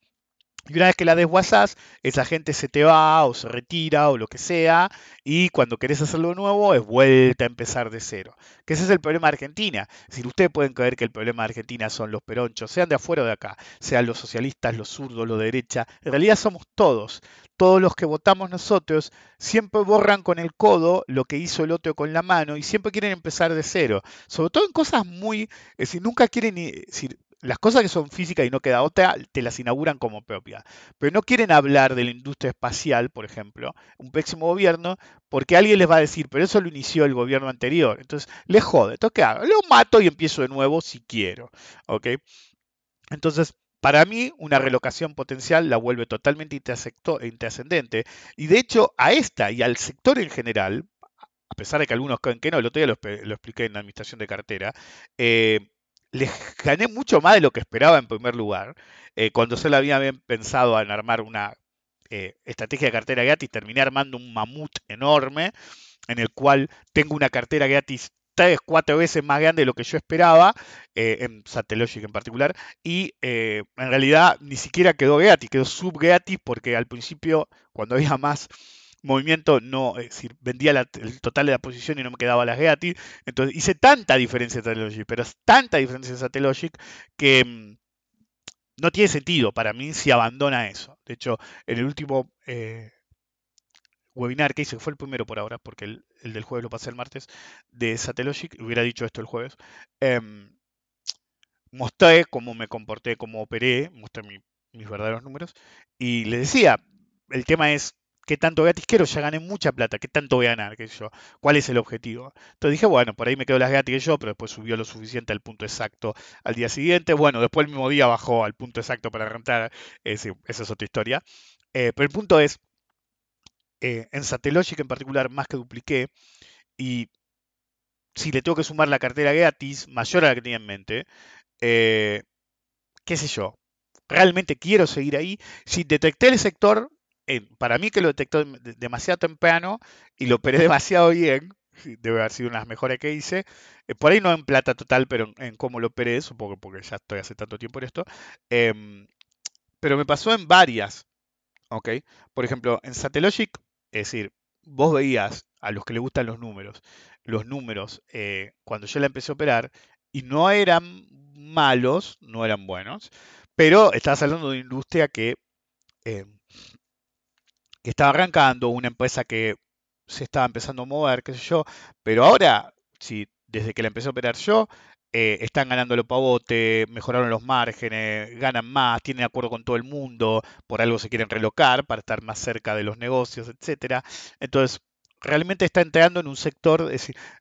Y una vez que la desguazás, esa gente se te va o se retira o lo que sea, y cuando querés hacerlo de nuevo es vuelta a empezar de cero. Que ese es el problema de Argentina. Es decir, ustedes pueden creer que el problema de Argentina son los peronchos, sean de afuera o de acá, sean los socialistas, los zurdos, los de derecha. En realidad somos todos. Todos los que votamos nosotros siempre borran con el codo lo que hizo el otro con la mano y siempre quieren empezar de cero. Sobre todo en cosas muy... Es decir, nunca quieren... Es las cosas que son físicas y no queda otra, te las inauguran como propias. Pero no quieren hablar de la industria espacial, por ejemplo, un próximo gobierno, porque alguien les va a decir, pero eso lo inició el gobierno anterior. Entonces, les jode. Entonces, ¿qué hago? Lo mato y empiezo de nuevo si quiero. ¿Ok? Entonces, para mí, una relocación potencial la vuelve totalmente intrascendente. Y de hecho, a esta y al sector en general, a pesar de que algunos creen que no, el otro día lo, lo expliqué en la administración de cartera, eh, les gané mucho más de lo que esperaba en primer lugar. Eh, cuando solo había pensado en armar una eh, estrategia de cartera gratis, terminé armando un mamut enorme en el cual tengo una cartera gratis tres, cuatro veces más grande de lo que yo esperaba, eh, en Satellogic en particular, y en realidad ni siquiera quedó gratis, quedó sub gratis porque al principio, cuando había más movimiento no, es decir, vendía el total de la posición y no me quedaba las gratis. Entonces hice tanta diferencia en Satellogic, pero es tanta diferencia en Satellogic que mm, no tiene sentido para mí si abandona eso. De hecho, en el último eh, webinar que hice, que fue el primero por ahora, porque el, del jueves lo pasé el martes, de Satellogic, hubiera dicho esto el jueves, em, mostré cómo me comporté, cómo operé, mostré mis verdaderos números, y le decía, el tema es ¿Qué tanto gratis quiero? Ya gané mucha plata. ¿Qué tanto voy a ganar? ¿Qué yo? ¿Cuál es el objetivo? Entonces dije, bueno, por ahí me quedo las gratis que yo, pero después subió lo suficiente al punto exacto al día siguiente. Bueno, después el mismo día bajó al punto exacto para rentar. esa es otra historia. Eh, pero el punto es, eh, en Satellogic en particular, más que dupliqué. Y si le tengo que sumar la cartera gratis, mayor a la que tenía en mente, eh, qué sé yo, realmente quiero seguir ahí. Si detecté el sector, para mí que lo detectó demasiado temprano y lo operé demasiado bien, debe haber sido una de las mejores que hice, eh, por ahí no en plata total, pero en, cómo lo operé, supongo porque ya estoy hace tanto tiempo en esto, em, pero me pasó en varias, ¿ok? Por ejemplo, en Satellogic, es decir, vos veías a los que les gustan los números, los números eh, cuando yo la empecé a operar y no eran malos, no eran buenos, pero estabas hablando de una industria que em, que estaba arrancando, una empresa que se estaba empezando a mover, qué sé yo, pero ahora, si desde que la empecé a operar yo, eh, están ganando los pavote, mejoraron los márgenes, ganan más, tienen acuerdo con todo el mundo, por algo se quieren relocar para estar más cerca de los negocios, etcétera. Entonces, realmente está entrando en un sector,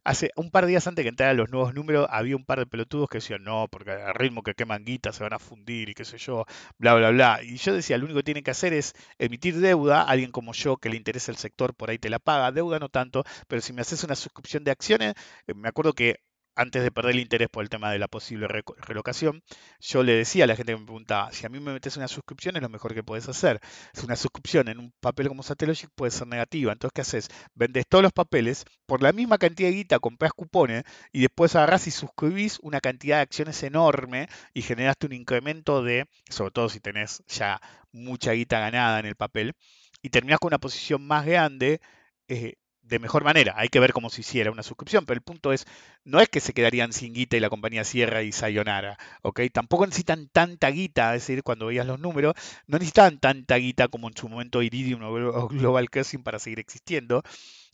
hace un par de días antes que entraran los nuevos números, había un par de pelotudos que decían, no, porque al ritmo que queman guita se van a fundir y qué sé yo, bla, bla, bla. Y yo decía, lo único que tienen que hacer es emitir deuda, alguien como yo que le interesa el sector, por ahí te la paga, deuda no tanto, pero si me haces una suscripción de acciones, eh, me acuerdo que antes de perder el interés por el tema de la posible relocación, yo le decía a la gente que me preguntaba, si a mí me metes una suscripción es lo mejor que puedes hacer. Si una suscripción en un papel como Satellogic puede ser negativa. Entonces, ¿qué haces? Vendes todos los papeles por la misma cantidad de guita, compras cupones y después agarras y suscribís una cantidad de acciones enorme y generaste un incremento de, sobre todo si tenés ya mucha guita ganada en el papel, y terminás con una posición más grande. Eh, de mejor manera. Hay que ver cómo se hiciera una suscripción, pero el punto es, no es que se quedarían sin guita y la compañía cierra y sayonara, ¿ok? Tampoco necesitan tanta guita, es decir, cuando veías los números, no necesitaban tanta guita como en su momento Iridium o Global Crossing para seguir existiendo.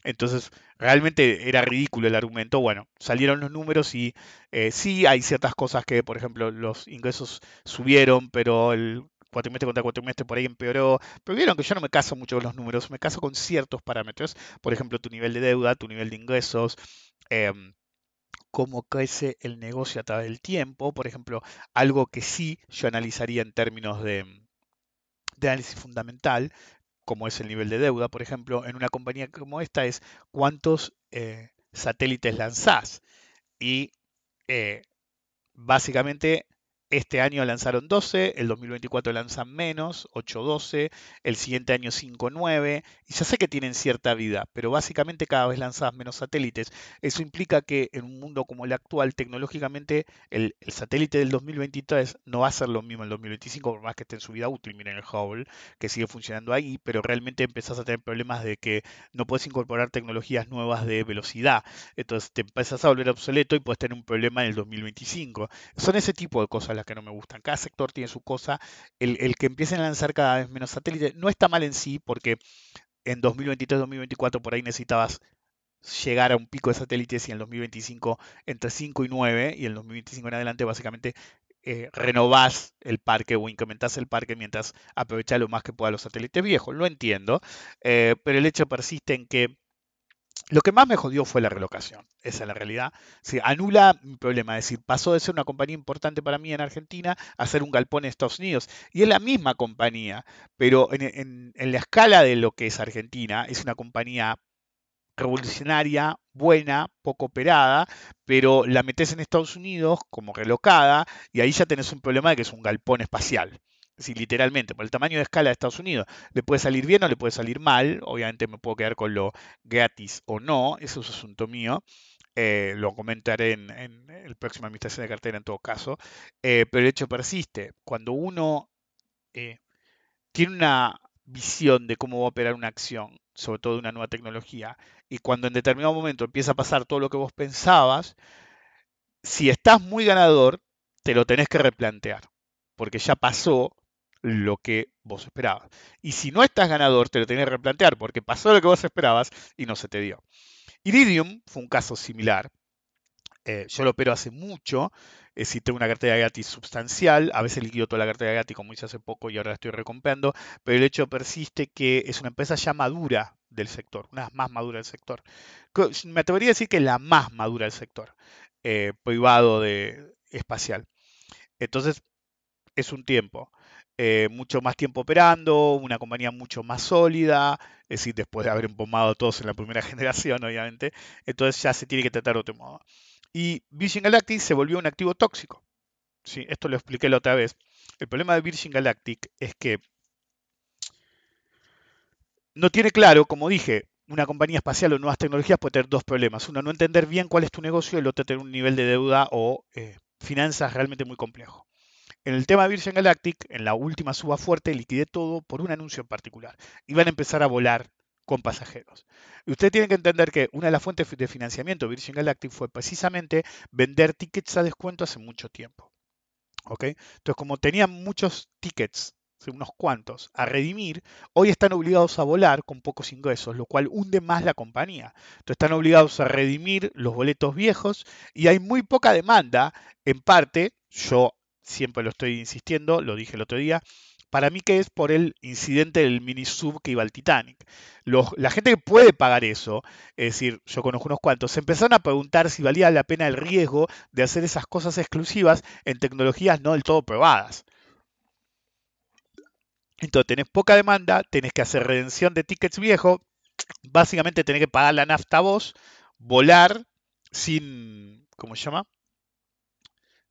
Entonces, realmente era ridículo el argumento. Bueno, salieron los números y eh, sí hay ciertas cosas que, por ejemplo, los ingresos subieron, pero el cuatrimestre contra cuatrimestre por ahí empeoró. Pero vieron que yo no me caso mucho con los números, me caso con ciertos parámetros. Por ejemplo, tu nivel de deuda, tu nivel de ingresos. Em, cómo crece el negocio a través del tiempo, por ejemplo, algo que sí yo analizaría en términos de, análisis fundamental, como es el nivel de deuda, por ejemplo, en una compañía como esta es cuántos eh, satélites lanzás. y eh, básicamente este año lanzaron 12, el 2024 lanzan menos, 8-12, el siguiente año 5-9, y ya sé que tienen cierta vida, pero básicamente cada vez lanzas menos satélites. Eso implica que en un mundo como el actual, tecnológicamente, el, satélite del 2023 no va a ser lo mismo en el 2025, por más que esté en su vida útil. Miren el Hubble, que sigue funcionando ahí, pero realmente empezás a tener problemas de que no puedes incorporar tecnologías nuevas de velocidad. Entonces te empezás a volver obsoleto y puedes tener un problema en el 2025. Son ese tipo de cosas las que no me gustan. Cada sector tiene su cosa. El, el que empiecen a lanzar cada vez menos satélites no está mal en sí, porque en 2023-2024 por ahí necesitabas llegar a un pico de satélites y en 2025 entre 5 y 9 y en 2025 en adelante básicamente eh, renovás el parque o incrementás el parque mientras aprovechás lo más que pueda los satélites viejos. Lo entiendo, eh, pero el hecho persiste en que lo que más me jodió fue la relocación, esa es la realidad. Sí, anula mi problema, es decir, pasó de ser una compañía importante para mí en Argentina a ser un galpón en Estados Unidos. Y es la misma compañía, pero en, en- la escala de lo que es Argentina, es una compañía revolucionaria, buena, poco operada, pero la metes en Estados Unidos como relocada y ahí ya tenés un problema de que es un galpón espacial. Sí, literalmente, por el tamaño de escala de Estados Unidos. Le puede salir bien o le puede salir mal. Obviamente me puedo quedar con lo gratis o no. Eso es asunto mío. Eh, lo comentaré en, en el próximo administración de cartera en todo caso. Eh, pero el hecho persiste. Cuando uno eh, tiene una visión de cómo va a operar una acción, sobre todo de una nueva tecnología, y cuando en determinado momento empieza a pasar todo lo que vos pensabas, si estás muy ganador, te lo tenés que replantear, porque ya pasó lo que vos esperabas. Y si no estás ganador, te lo tenés que replantear, porque pasó lo que vos esperabas y no se te dio. Iridium fue un caso similar. Eh, yo lo opero hace mucho, eh, sí tengo una cartera gratis sustancial, a veces liquido toda la cartera gratis como hice hace poco y ahora la estoy recomprando, pero el hecho persiste que es una empresa ya madura del sector, una más madura del sector. Me atrevería a decir que la más madura del sector eh, privado de espacial. Entonces, es un tiempo. Eh, mucho más tiempo operando, una compañía mucho más sólida, es decir, después de haber empomado a todos en la primera generación, obviamente, entonces ya se tiene que tratar de otro modo. Y Virgin Galactic se volvió un activo tóxico. Sí, esto lo expliqué la otra vez. El problema de Virgin Galactic es que no tiene claro, como dije, una compañía espacial o nuevas tecnologías puede tener dos problemas. Uno, no entender bien cuál es tu negocio y el otro, tener un nivel de deuda o eh, finanzas realmente muy complejo. En el tema de Virgin Galactic, en la última suba fuerte, liquidé todo por un anuncio en particular. Iban a empezar a volar con pasajeros. Y ustedes tienen que entender que una de las fuentes de financiamiento de Virgin Galactic fue precisamente vender tickets a descuento hace mucho tiempo. ¿ok? Entonces, como tenían muchos tickets, unos cuantos, a redimir, hoy están obligados a volar con pocos ingresos, lo cual hunde más la compañía. Entonces, están obligados a redimir los boletos viejos y hay muy poca demanda, en parte, yo siempre lo estoy insistiendo, lo dije el otro día, para mí que es por el incidente del mini sub que iba al Titanic. La gente que puede pagar eso, es decir, yo conozco unos cuantos, se empezaron a preguntar si valía la pena el riesgo de hacer esas cosas exclusivas en tecnologías no del todo probadas. Entonces tenés poca demanda, tenés que hacer redención de tickets viejos, básicamente tenés que pagar la nafta vos, volar sin, ¿cómo se llama?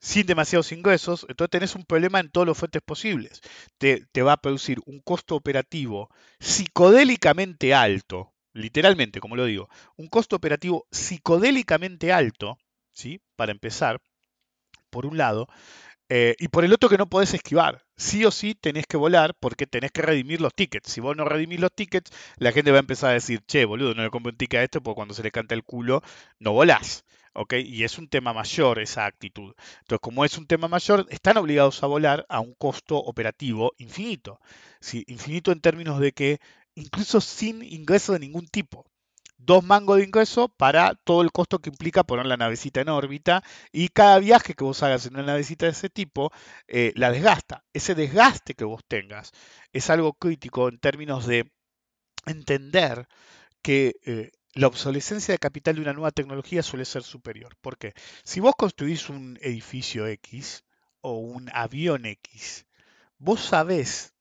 Sin demasiados ingresos, entonces tenés un problema en todos los fuentes posibles. Te, te va a producir un costo operativo psicodélicamente alto, literalmente, como lo digo, un costo operativo psicodélicamente alto, ¿sí? Para empezar, por un lado, eh, y por el otro que no podés esquivar. Sí o sí tenés que volar porque tenés que redimir los tickets. Si vos no redimís los tickets, la gente va a empezar a decir, che, boludo, no le compro un ticket a esto porque cuando se le canta el culo, no volás. ¿Ok? Y es un tema mayor esa actitud. Entonces, como es un tema mayor, están obligados a volar a un costo operativo infinito. ¿sí? Infinito en términos de que incluso sin ingreso de ningún tipo. Dos mangos de ingreso para todo el costo que implica poner la navecita en órbita y cada viaje que vos hagas en una navecita de ese tipo eh, la desgasta. Ese desgaste que vos tengas es algo crítico en términos de entender que eh, la obsolescencia de capital de una nueva tecnología suele ser superior. ¿Por qué? Si vos construís un edificio X o un avión X, vos sabés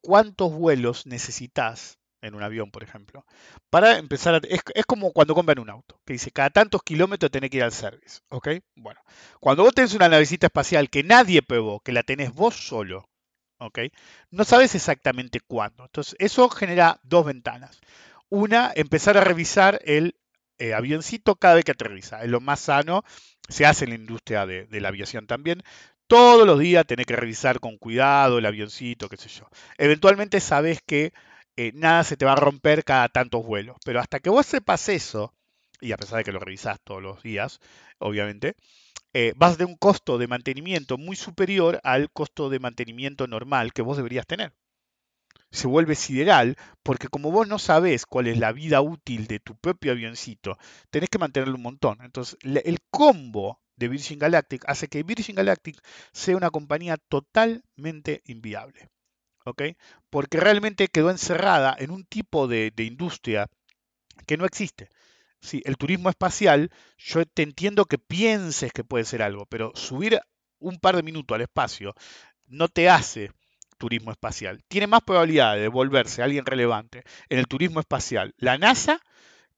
cuántos vuelos necesitas, en un avión, por ejemplo. Para empezar, a- es, como cuando compran un auto, que dice cada tantos kilómetros tenés que ir al service, ¿ok? Bueno, cuando vos tenés una navecita espacial que nadie probó, que la tenés vos solo, ¿ok? No sabes exactamente cuándo. Entonces, eso genera dos ventanas. Una, empezar a revisar el eh, avioncito cada vez que aterriza. Es lo más sano, se hace en la industria de, de la aviación también. Todos los días tenés que revisar con cuidado el avioncito, qué sé yo. Eventualmente sabes que eh, nada se te va a romper cada tantos vuelos. Pero hasta que vos sepas eso, y a pesar de que lo revisás todos los días, obviamente, eh, vas tener un costo de mantenimiento muy superior al costo de mantenimiento normal que vos deberías tener. Se vuelve sideral porque como vos no sabés cuál es la vida útil de tu propio avioncito, tenés que mantenerlo un montón. Entonces, el combo de Virgin Galactic hace que Virgin Galactic sea una compañía totalmente inviable. ¿ok? Porque realmente quedó encerrada en un tipo de, de industria que no existe. Sí, el turismo espacial, yo te entiendo que pienses que puede ser algo, pero subir un par de minutos al espacio no te hace turismo espacial. Tiene más probabilidad de volverse alguien relevante en el turismo espacial la NASA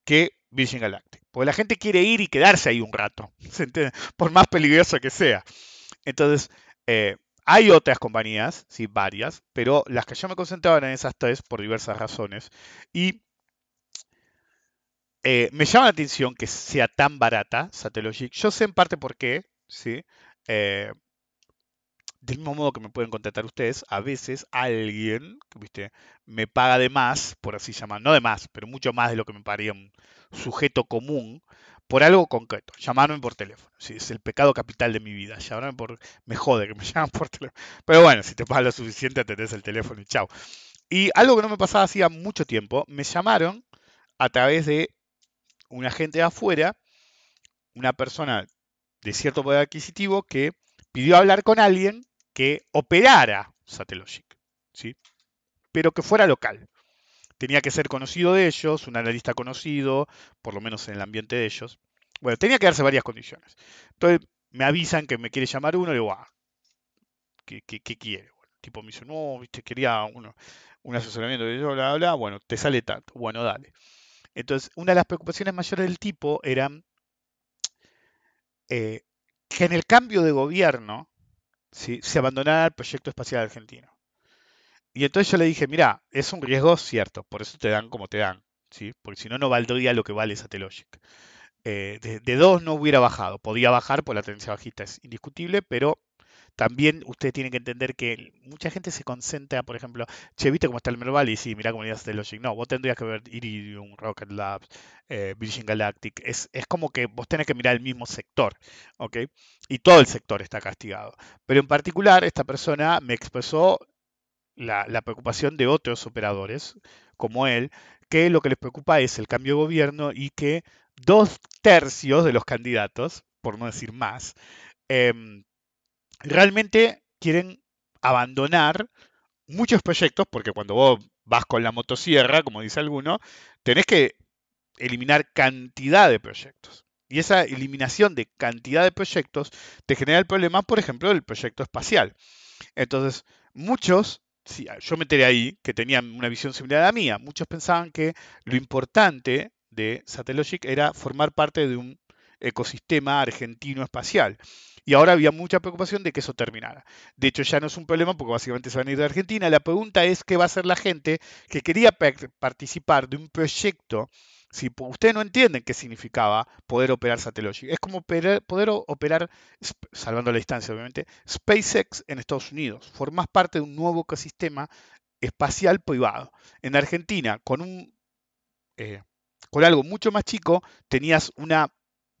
que Virgin Galactic. Porque la gente quiere ir y quedarse ahí un rato, ¿se entiende? por más peligroso que sea. Entonces, eh, hay otras compañías, sí, varias, pero las que yo me concentraba eran esas tres por diversas razones. Y eh, me llama la atención que sea tan barata Satellogic. Yo sé en parte por qué, ¿sí? Eh, del mismo modo que me pueden contactar ustedes, a veces alguien, ¿viste? Me paga de más, por así llamar, no de más, pero mucho más de lo que me pagaría un sujeto común, por algo concreto. Llamarme por teléfono. Es el pecado capital de mi vida. Llamarme por... Me jode que me llaman por teléfono. Pero bueno, si te pagas lo suficiente, atendés el teléfono y chao. Y algo que no me pasaba hacía mucho tiempo, me llamaron a través de un agente de afuera, una persona de cierto poder adquisitivo que pidió hablar con alguien que operara Satellogic, ¿sí? pero que fuera local. Tenía que ser conocido de ellos, un analista conocido, por lo menos en el ambiente de ellos. Bueno, tenía que darse varias condiciones. Entonces me avisan que me quiere llamar uno, y digo, ah, ¿qué, quiere? El tipo me dice, no, viste, quería uno, un asesoramiento de yo, bla, bla, bueno, te sale tanto. Bueno, dale. Entonces, una de las preocupaciones mayores del tipo eran eh, que en el cambio de gobierno se abandonara el proyecto espacial argentino. Y entonces yo le dije, mira, es un riesgo cierto, por eso te dan como te dan, ¿sí? porque si no, no valdría lo que vale Satellogic. Eh, de, de dos no hubiera bajado, podía bajar por la tendencia bajista, es indiscutible, pero también ustedes tienen que entender que mucha gente se concentra, por ejemplo, che, ¿viste cómo está el Merval? Y sí, mirá cómo de Logic. No, vos tendrías que ver Iridium, Rocket Labs, eh, Virgin Galactic. Es, es como que vos tenés que mirar el mismo sector, ¿ok? Y todo el sector está castigado. Pero en particular, esta persona me expresó la, la preocupación de otros operadores, como él, que lo que les preocupa es el cambio de gobierno y que dos tercios de los candidatos, por no decir más, em, realmente quieren abandonar muchos proyectos, porque cuando vos vas con la motosierra, como dice alguno, tenés que eliminar cantidad de proyectos. Y esa eliminación de cantidad de proyectos te genera el problema, por ejemplo, del proyecto espacial. Entonces, muchos, sí, yo me enteré ahí, que tenían una visión similar a la mía, muchos pensaban que lo importante de Satellogic era formar parte de un ecosistema argentino espacial. Y ahora había mucha preocupación de que eso terminara. De hecho, ya no es un problema porque básicamente se van a ir de Argentina. La pregunta es qué va a hacer la gente que quería participar de un proyecto. Si ustedes no entienden qué significaba poder operar Satellogic, es como poder operar, salvando la distancia obviamente, SpaceX en Estados Unidos. Formás parte de un nuevo ecosistema espacial privado. En Argentina, con un eh, con algo mucho más chico, tenías una,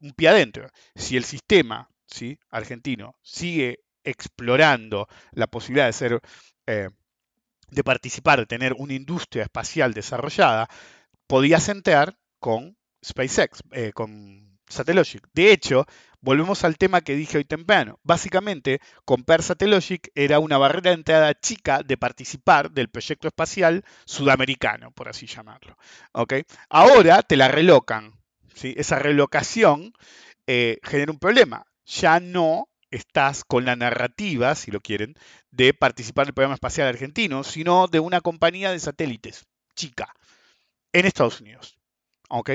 un pie adentro. Si el sistema ¿sí? argentino sigue explorando la posibilidad de ser, eh, de participar, de tener una industria espacial desarrollada, podías entrar con SpaceX, eh, con Satellogic. De hecho, volvemos al tema que dije hoy temprano. Básicamente, comprar Satellogic era una barrera de entrada chica de participar del proyecto espacial sudamericano, por así llamarlo. ¿okay? Ahora te la relocan. ¿sí? Esa relocación eh, genera un problema. Ya no estás con la narrativa, si lo quieren, de participar del programa espacial argentino, sino de una compañía de satélites chica. en Estados Unidos. ¿Ok?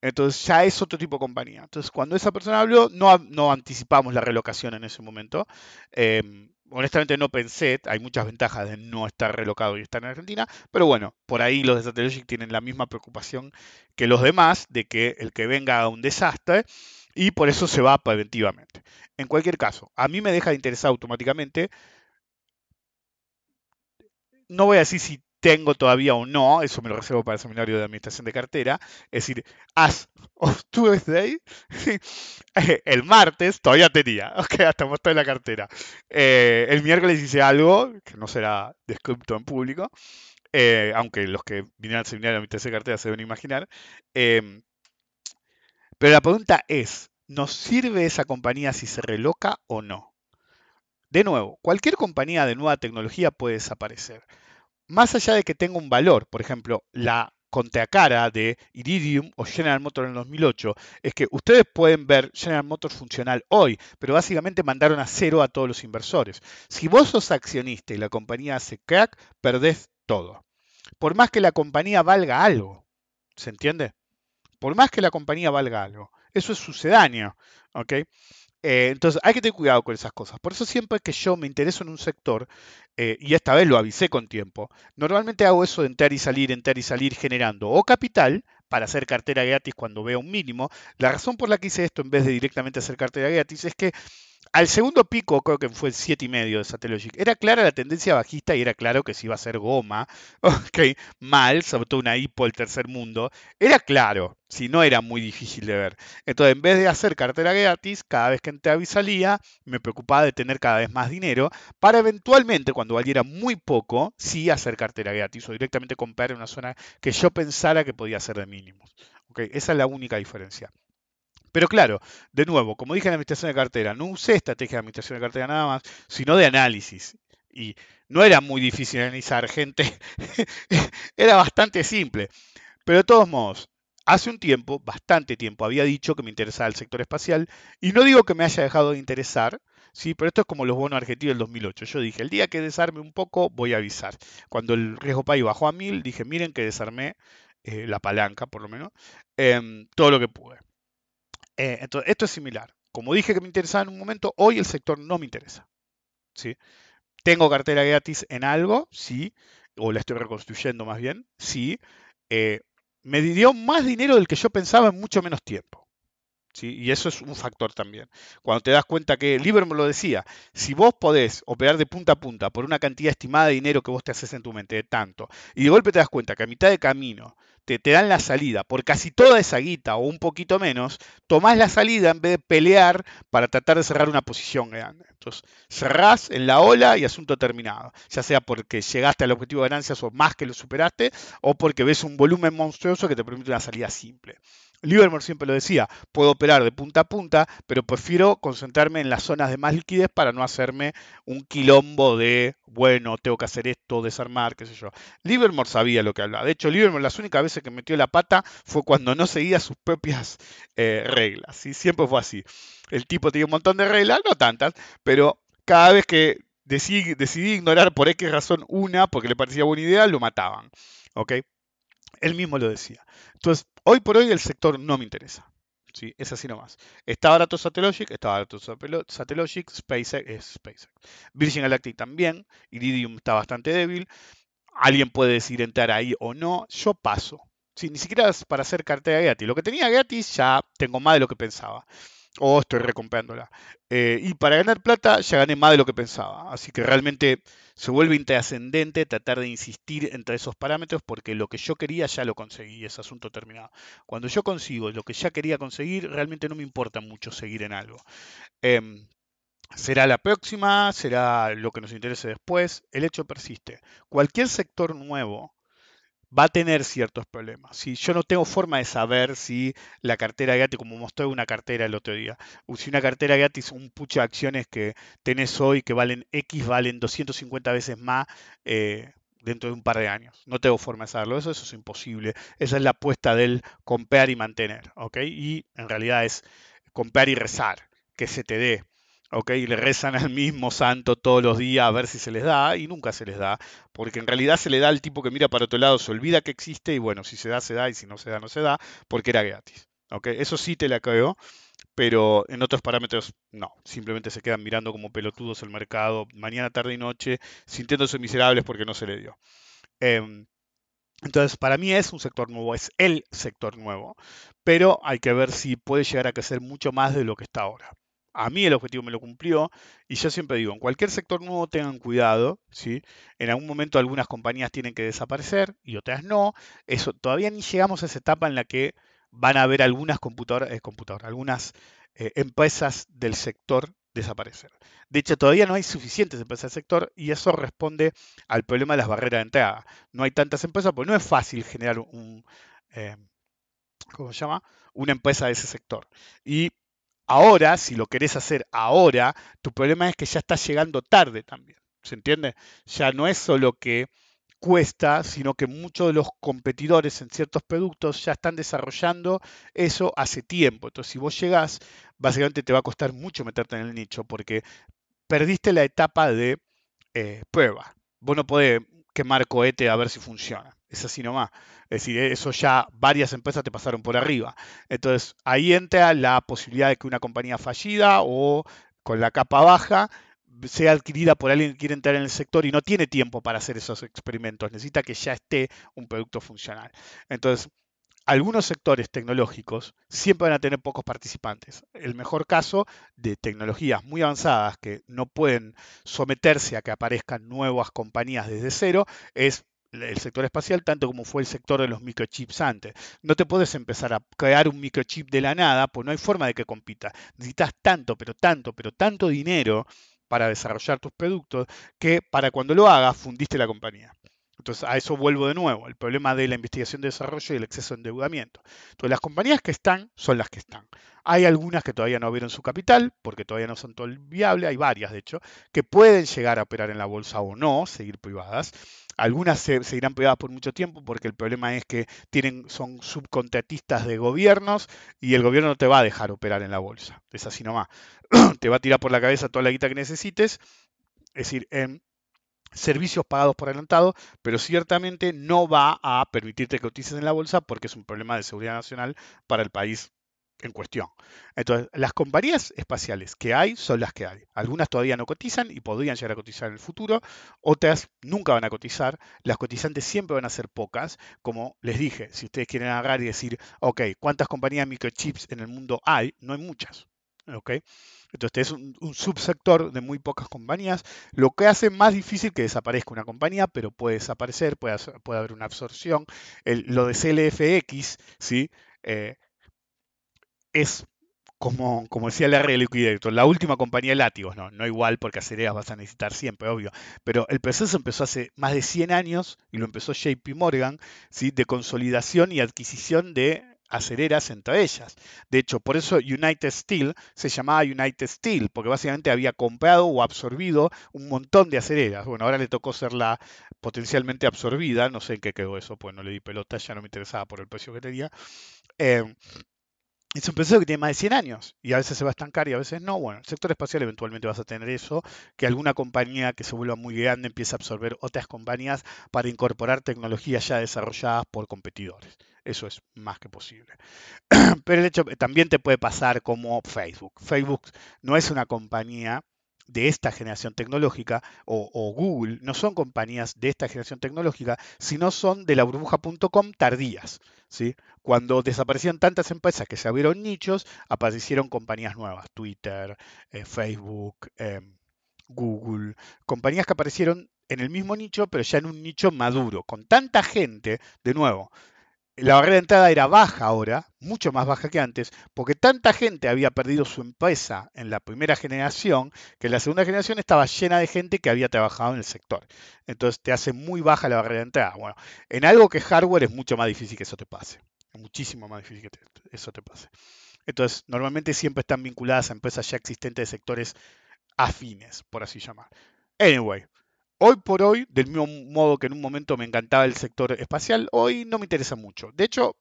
Entonces ya es otro tipo de compañía. Entonces cuando esa persona habló, no, anticipamos la relocación en ese momento. Eh, honestamente no pensé, hay muchas ventajas de no estar relocado y estar en Argentina, pero bueno, por ahí los de Satellogic tienen la misma preocupación que los demás de que el que venga a un desastre y por eso se va preventivamente. En cualquier caso, a mí me deja de interesar automáticamente. No voy a decir si tengo todavía o no, eso me lo reservo para el seminario de administración de cartera, es decir, as of Tuesday, el martes todavía tenía, ok, hasta mostrar la cartera. Eh, el miércoles hice algo que no será descrito en público, eh, aunque los que vinieron al seminario de administración de cartera se deben imaginar. Eh, pero la pregunta es, ¿nos sirve esa compañía si se reloca o no? De nuevo, cualquier compañía de nueva tecnología puede desaparecer más allá de que tenga un valor, por ejemplo, la contracara de Iridium o General Motors en 2008, es que ustedes pueden ver General Motors funcional hoy, pero básicamente mandaron a cero a todos los inversores. Si vos sos accionista y la compañía hace crack, perdés todo. Por más que la compañía valga algo, ¿se entiende? Por más que la compañía valga algo. Eso es sucedáneo, ¿ok? Eh, entonces hay que tener cuidado con esas cosas. Por eso siempre que yo me intereso en un sector, eh, y esta vez lo avisé con tiempo, normalmente hago eso de entrar y salir, entrar y salir generando o capital para hacer cartera gratis cuando veo un mínimo. La razón por la que hice esto en vez de directamente hacer cartera gratis es que al segundo pico, creo que fue el 7,5 de Satellogic, era clara la tendencia bajista y era claro que si iba a ser goma, ok, mal, sobre todo una hipo el tercer mundo, era claro, si no era muy difícil de ver. Entonces, en vez de hacer cartera gratis, cada vez que entraba y salía, me preocupaba de tener cada vez más dinero para eventualmente, cuando valiera muy poco, sí hacer cartera gratis o directamente comprar en una zona que yo pensara que podía ser de mínimos. Okay, esa es la única diferencia. Pero claro, de nuevo, como dije en la administración de cartera, no usé estrategia de administración de cartera nada más, sino de análisis. Y no era muy difícil analizar, gente. era bastante simple. Pero de todos modos, hace un tiempo, bastante tiempo, había dicho que me interesaba el sector espacial. Y no digo que me haya dejado de interesar, Sí, pero esto es como los bonos argentinos del 2008. Yo dije, el día que desarme un poco, voy a avisar. Cuando el riesgo país bajó a 1000, dije, miren que desarmé eh, la palanca, por lo menos, eh, todo lo que pude. Eh, entonces, esto es similar. Como dije que me interesaba en un momento, hoy el sector no me interesa. ¿sí? ¿Tengo cartera gratis en algo? Sí. O la estoy reconstruyendo más bien. Sí. Eh, me dio más dinero del que yo pensaba en mucho menos tiempo. Y eso es un factor también. Cuando te das cuenta que, Liber me lo decía, si vos podés operar de punta a punta por una cantidad estimada de dinero que vos te haces en tu mente, de tanto, y de golpe te das cuenta que a mitad de camino te, dan la salida por casi toda esa guita o un poquito menos, tomás la salida en vez de pelear para tratar de cerrar una posición grande. Entonces, cerrás en la ola y asunto terminado. Ya sea porque llegaste al objetivo de ganancias o más que lo superaste, o porque ves un volumen monstruoso que te permite una salida simple. Livermore siempre lo decía, puedo operar de punta a punta, pero prefiero concentrarme en las zonas de más liquidez para no hacerme un quilombo de, bueno, tengo que hacer esto, desarmar, qué sé yo. Livermore sabía lo que hablaba. De hecho, Livermore las únicas veces que metió la pata fue cuando no seguía sus propias eh, reglas. y Siempre fue así. El tipo tenía un montón de reglas, no tantas, pero cada vez que decidí, decidí ignorar por X razón una, porque le parecía buena idea, lo mataban. ¿Ok? Él mismo lo decía. Entonces, hoy por hoy el sector no me interesa. ¿sí? Es así nomás. Está barato Satellogic, está barato Satellogic, SpaceX es SpaceX. Virgin Galactic también, Iridium está bastante débil. Alguien puede decir entrar ahí o no. Yo paso. Ni siquiera para hacer cartera gratis. Lo que tenía gratis ya tengo más de lo que pensaba o estoy recomprándola. Eh, y para ganar plata ya gané más de lo que pensaba. Así que realmente se vuelve intrascendente tratar de insistir entre esos parámetros porque lo que yo quería ya lo conseguí, ese asunto terminado. Cuando yo consigo lo que ya quería conseguir, realmente no me importa mucho seguir en algo. Em, será la próxima, será lo que nos interese después. El hecho persiste. Cualquier sector nuevo va a tener ciertos problemas. Si yo no tengo forma de saber si la cartera gratis, como mostré una cartera el otro día, o si una cartera gratis, un pucho de acciones que tenés hoy que valen X, valen 250 veces más eh, dentro de un par de años. No tengo forma de saberlo, eso, eso es imposible. Esa es la apuesta del comprar y mantener, ¿ok? Y en realidad es comprar y rezar, que se te dé. ¿Ok? Y le rezan al mismo santo todos los días a ver si se les da y nunca se les da, porque en realidad se le da al tipo que mira para otro lado, se olvida que existe y bueno, si se da, se da y si no se da, no se da, porque era gratis. ¿ok? Eso sí te la creo, pero en otros parámetros no, simplemente se quedan mirando como pelotudos el mercado mañana, tarde y noche, sintiéndose miserables porque no se le dio. Em, entonces, para mí es un sector nuevo, es el sector nuevo, pero hay que ver si puede llegar a crecer mucho más de lo que está ahora. A mí el objetivo me lo cumplió y yo siempre digo, en cualquier sector nuevo tengan cuidado, ¿sí? En algún momento algunas compañías tienen que desaparecer y otras no. Eso todavía ni llegamos a esa etapa en la que van a haber algunas computadoras, eh, algunas eh, empresas del sector desaparecer. De hecho, todavía no hay suficientes empresas del sector y eso responde al problema de las barreras de entrada. No hay tantas empresas porque no es fácil generar un, eh, ¿cómo se llama? Una empresa de ese sector. Y ahora, si lo querés hacer ahora, tu problema es que ya estás llegando tarde también. ¿Se entiende? Ya no es solo que cuesta, sino que muchos de los competidores en ciertos productos ya están desarrollando eso hace tiempo. Entonces, si vos llegás, básicamente te va a costar mucho meterte en el nicho porque perdiste la etapa de eh, prueba. Vos no podés quemar cohete a ver si funciona. Es así nomás. Es decir, eso ya varias empresas te pasaron por arriba. Entonces, ahí entra la posibilidad de que una compañía fallida o con la capa baja sea adquirida por alguien que quiere entrar en el sector y no tiene tiempo para hacer esos experimentos, necesita que ya esté un producto funcional. Entonces, algunos sectores tecnológicos siempre van a tener pocos participantes. El mejor caso de tecnologías muy avanzadas que no pueden someterse a que aparezcan nuevas compañías desde cero es el sector espacial, tanto como fue el sector de los microchips antes. No te puedes empezar a crear un microchip de la nada, pues no hay forma de que compita. Necesitas tanto, pero tanto, pero tanto dinero para desarrollar tus productos que para cuando lo hagas fundiste la compañía. Entonces a eso vuelvo de nuevo, el problema de la investigación de desarrollo y el exceso de endeudamiento. Entonces las compañías que están son las que están. Hay algunas que todavía no abrieron su capital porque todavía no son todo viables, hay varias de hecho, que pueden llegar a operar en la bolsa o no, seguir privadas. Algunas se, seguirán privadas por mucho tiempo porque el problema es que tienen, son subcontratistas de gobiernos y el gobierno no te va a dejar operar en la bolsa. Es así nomás. te va a tirar por la cabeza toda la guita que necesites. Es decir, en servicios pagados por adelantado, pero ciertamente no va a permitirte que cotices en la bolsa porque es un problema de seguridad nacional para el país en cuestión. Entonces, las compañías espaciales que hay son las que hay. Algunas todavía no cotizan y podrían llegar a cotizar en el futuro, otras nunca van a cotizar. Las cotizantes siempre van a ser pocas. Como les dije, si ustedes quieren agarrar y decir, ok, ¿cuántas compañías de microchips en el mundo hay? No hay muchas. ¿Ok? Entonces es un, subsector de muy pocas compañías, lo que hace más difícil que desaparezca una compañía, pero puede desaparecer, puede, puede haber una absorción. lo de CLFX, ¿sí? Eh, es como, como decía Larry Liquidator, la última compañía de látigos, no, no igual porque acereras vas a necesitar siempre, obvio, pero el proceso empezó hace más de 100 años y lo empezó JP Morgan, ¿sí? de consolidación y adquisición de acereras entre ellas. De hecho, por eso United Steel se llamaba United Steel, porque básicamente había comprado o absorbido un montón de acereras. Bueno, ahora le tocó ser la potencialmente absorbida, no sé en qué quedó eso, pues no le di pelota, ya no me interesaba por el precio que tenía. Eh, es un proceso que tiene más de 100 años y a veces se va a estancar y a veces no. Bueno, el sector espacial eventualmente vas a tener eso, que alguna compañía que se vuelva muy grande empiece a absorber otras compañías para incorporar tecnologías ya desarrolladas por competidores. Eso es más que posible. Pero el hecho también te puede pasar como Facebook. Facebook no es una compañía de esta generación tecnológica o, Google no son compañías de esta generación tecnológica, sino son de la burbuja.com tardías. ¿sí? Cuando desaparecían tantas empresas que se abrieron nichos, aparecieron compañías nuevas, Twitter, eh, Facebook, em, Google, compañías que aparecieron en el mismo nicho, pero ya en un nicho maduro, con tanta gente, de nuevo, la barrera de entrada era baja ahora, mucho más baja que antes, porque tanta gente había perdido su empresa en la primera generación, que en la segunda generación estaba llena de gente que había trabajado en el sector. Entonces te hace muy baja la barrera de entrada. Bueno, en algo que es hardware es mucho más difícil que eso te pase. Es muchísimo más difícil que eso te pase. Entonces, normalmente siempre están vinculadas a empresas ya existentes de sectores afines, por así llamar. Anyway, Hoy por hoy, del mismo modo que en un momento me encantaba el sector espacial, hoy no me interesa mucho. De hecho,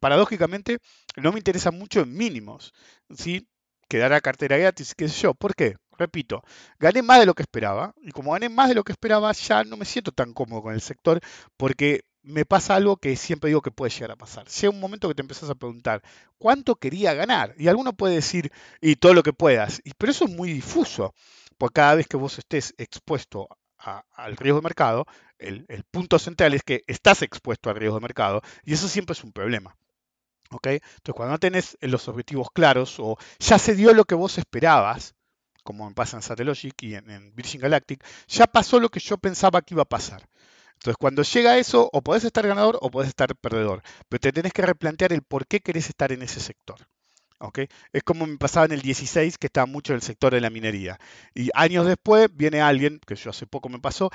paradójicamente, no me interesa mucho en mínimos. ¿sí? quedará cartera gratis, qué sé yo. ¿Por qué? Repito, gané más de lo que esperaba y como gané más de lo que esperaba ya no me siento tan cómodo con el sector porque me pasa algo que siempre digo que puede llegar a pasar. Llega un momento que te empezás a preguntar, ¿cuánto quería ganar? Y alguno puede decir, y todo lo que puedas, pero eso es muy difuso, porque cada vez que vos estés expuesto al riesgo de mercado, el, punto central es que estás expuesto al riesgo de mercado, y eso siempre es un problema. Entonces, cuando no tenés los objetivos claros o ya se dio lo que vos esperabas, como me pasa en Satellogic y en, Virgin Galactic, ya pasó lo que yo pensaba que iba a pasar. Entonces, cuando llega eso, o podés estar ganador o podés estar perdedor, pero te tenés que replantear el por qué querés estar en ese sector. Es como me pasaba en el 16, que estaba mucho en el sector de la minería. Y años después viene alguien, que yo hace poco me pasó,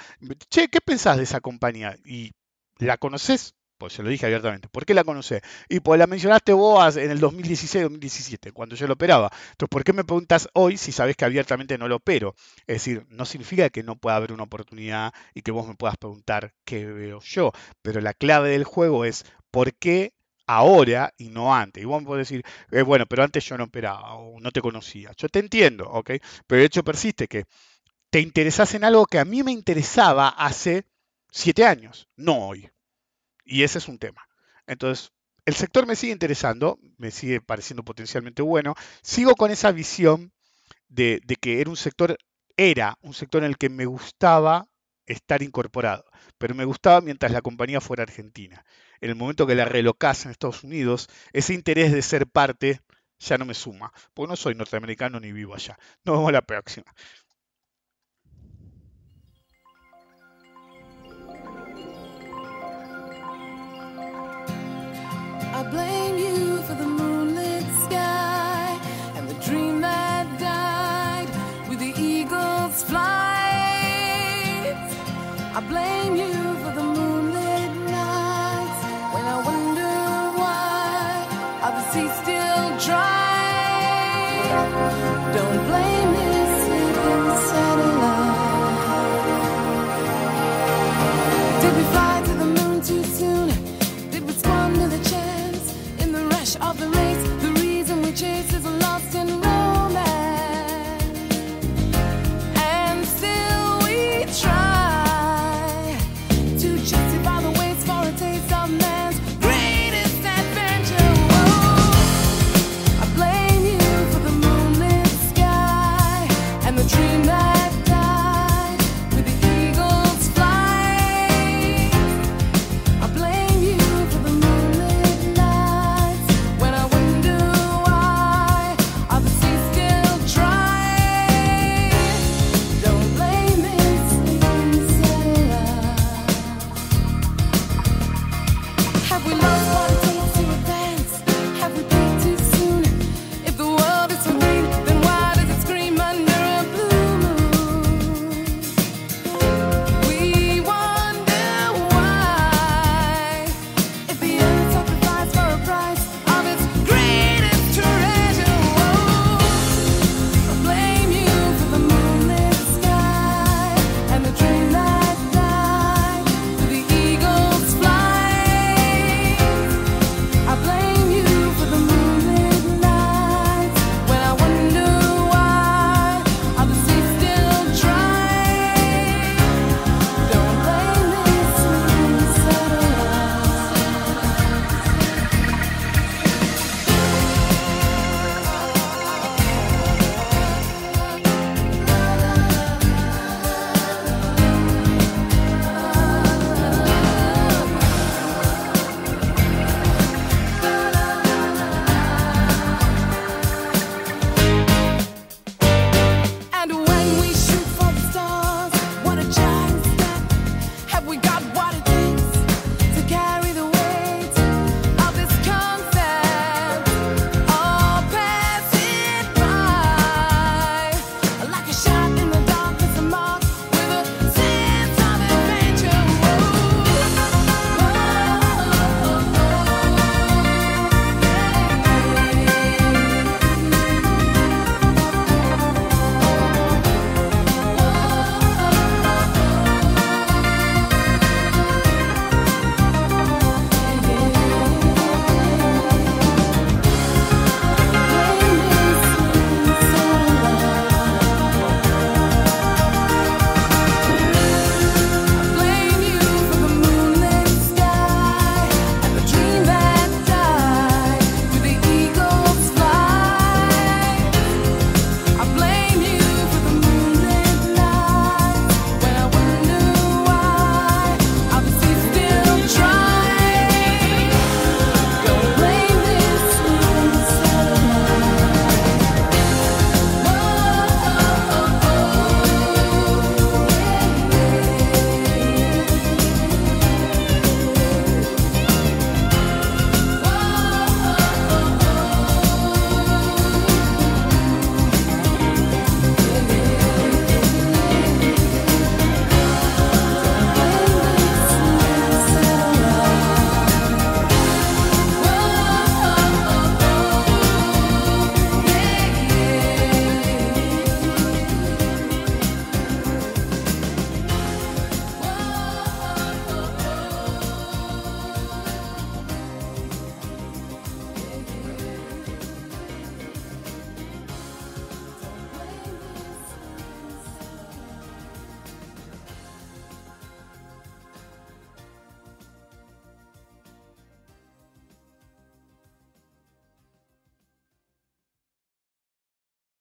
che, ¿qué pensás de esa compañía? Y la conoces, pues se lo dije abiertamente. ¿Por qué la conocés? Y pues la mencionaste vos en el 2016-2017, cuando yo lo operaba. Entonces, ¿por qué me preguntas hoy si sabes que abiertamente no lo opero? Es decir, no significa que no pueda haber una oportunidad y que vos me puedas preguntar qué veo yo. Pero la clave del juego es ¿por qué ahora y no antes? Y vos podés decir, eh, bueno, pero antes yo no operaba o no te conocía. Yo te entiendo, ¿ok? Pero el hecho persiste que te interesás en algo que a mí me interesaba hace siete años, no hoy. Y ese es un tema. Entonces, el sector me sigue interesando, me sigue pareciendo potencialmente bueno. Sigo con esa visión de, que era un sector, era un sector en el que me gustaba estar incorporado, pero me gustaba mientras la compañía fuera argentina. En el momento que la relocase en Estados Unidos, ese interés de ser parte ya no me suma, porque no soy norteamericano ni vivo allá. Nos vemos la próxima.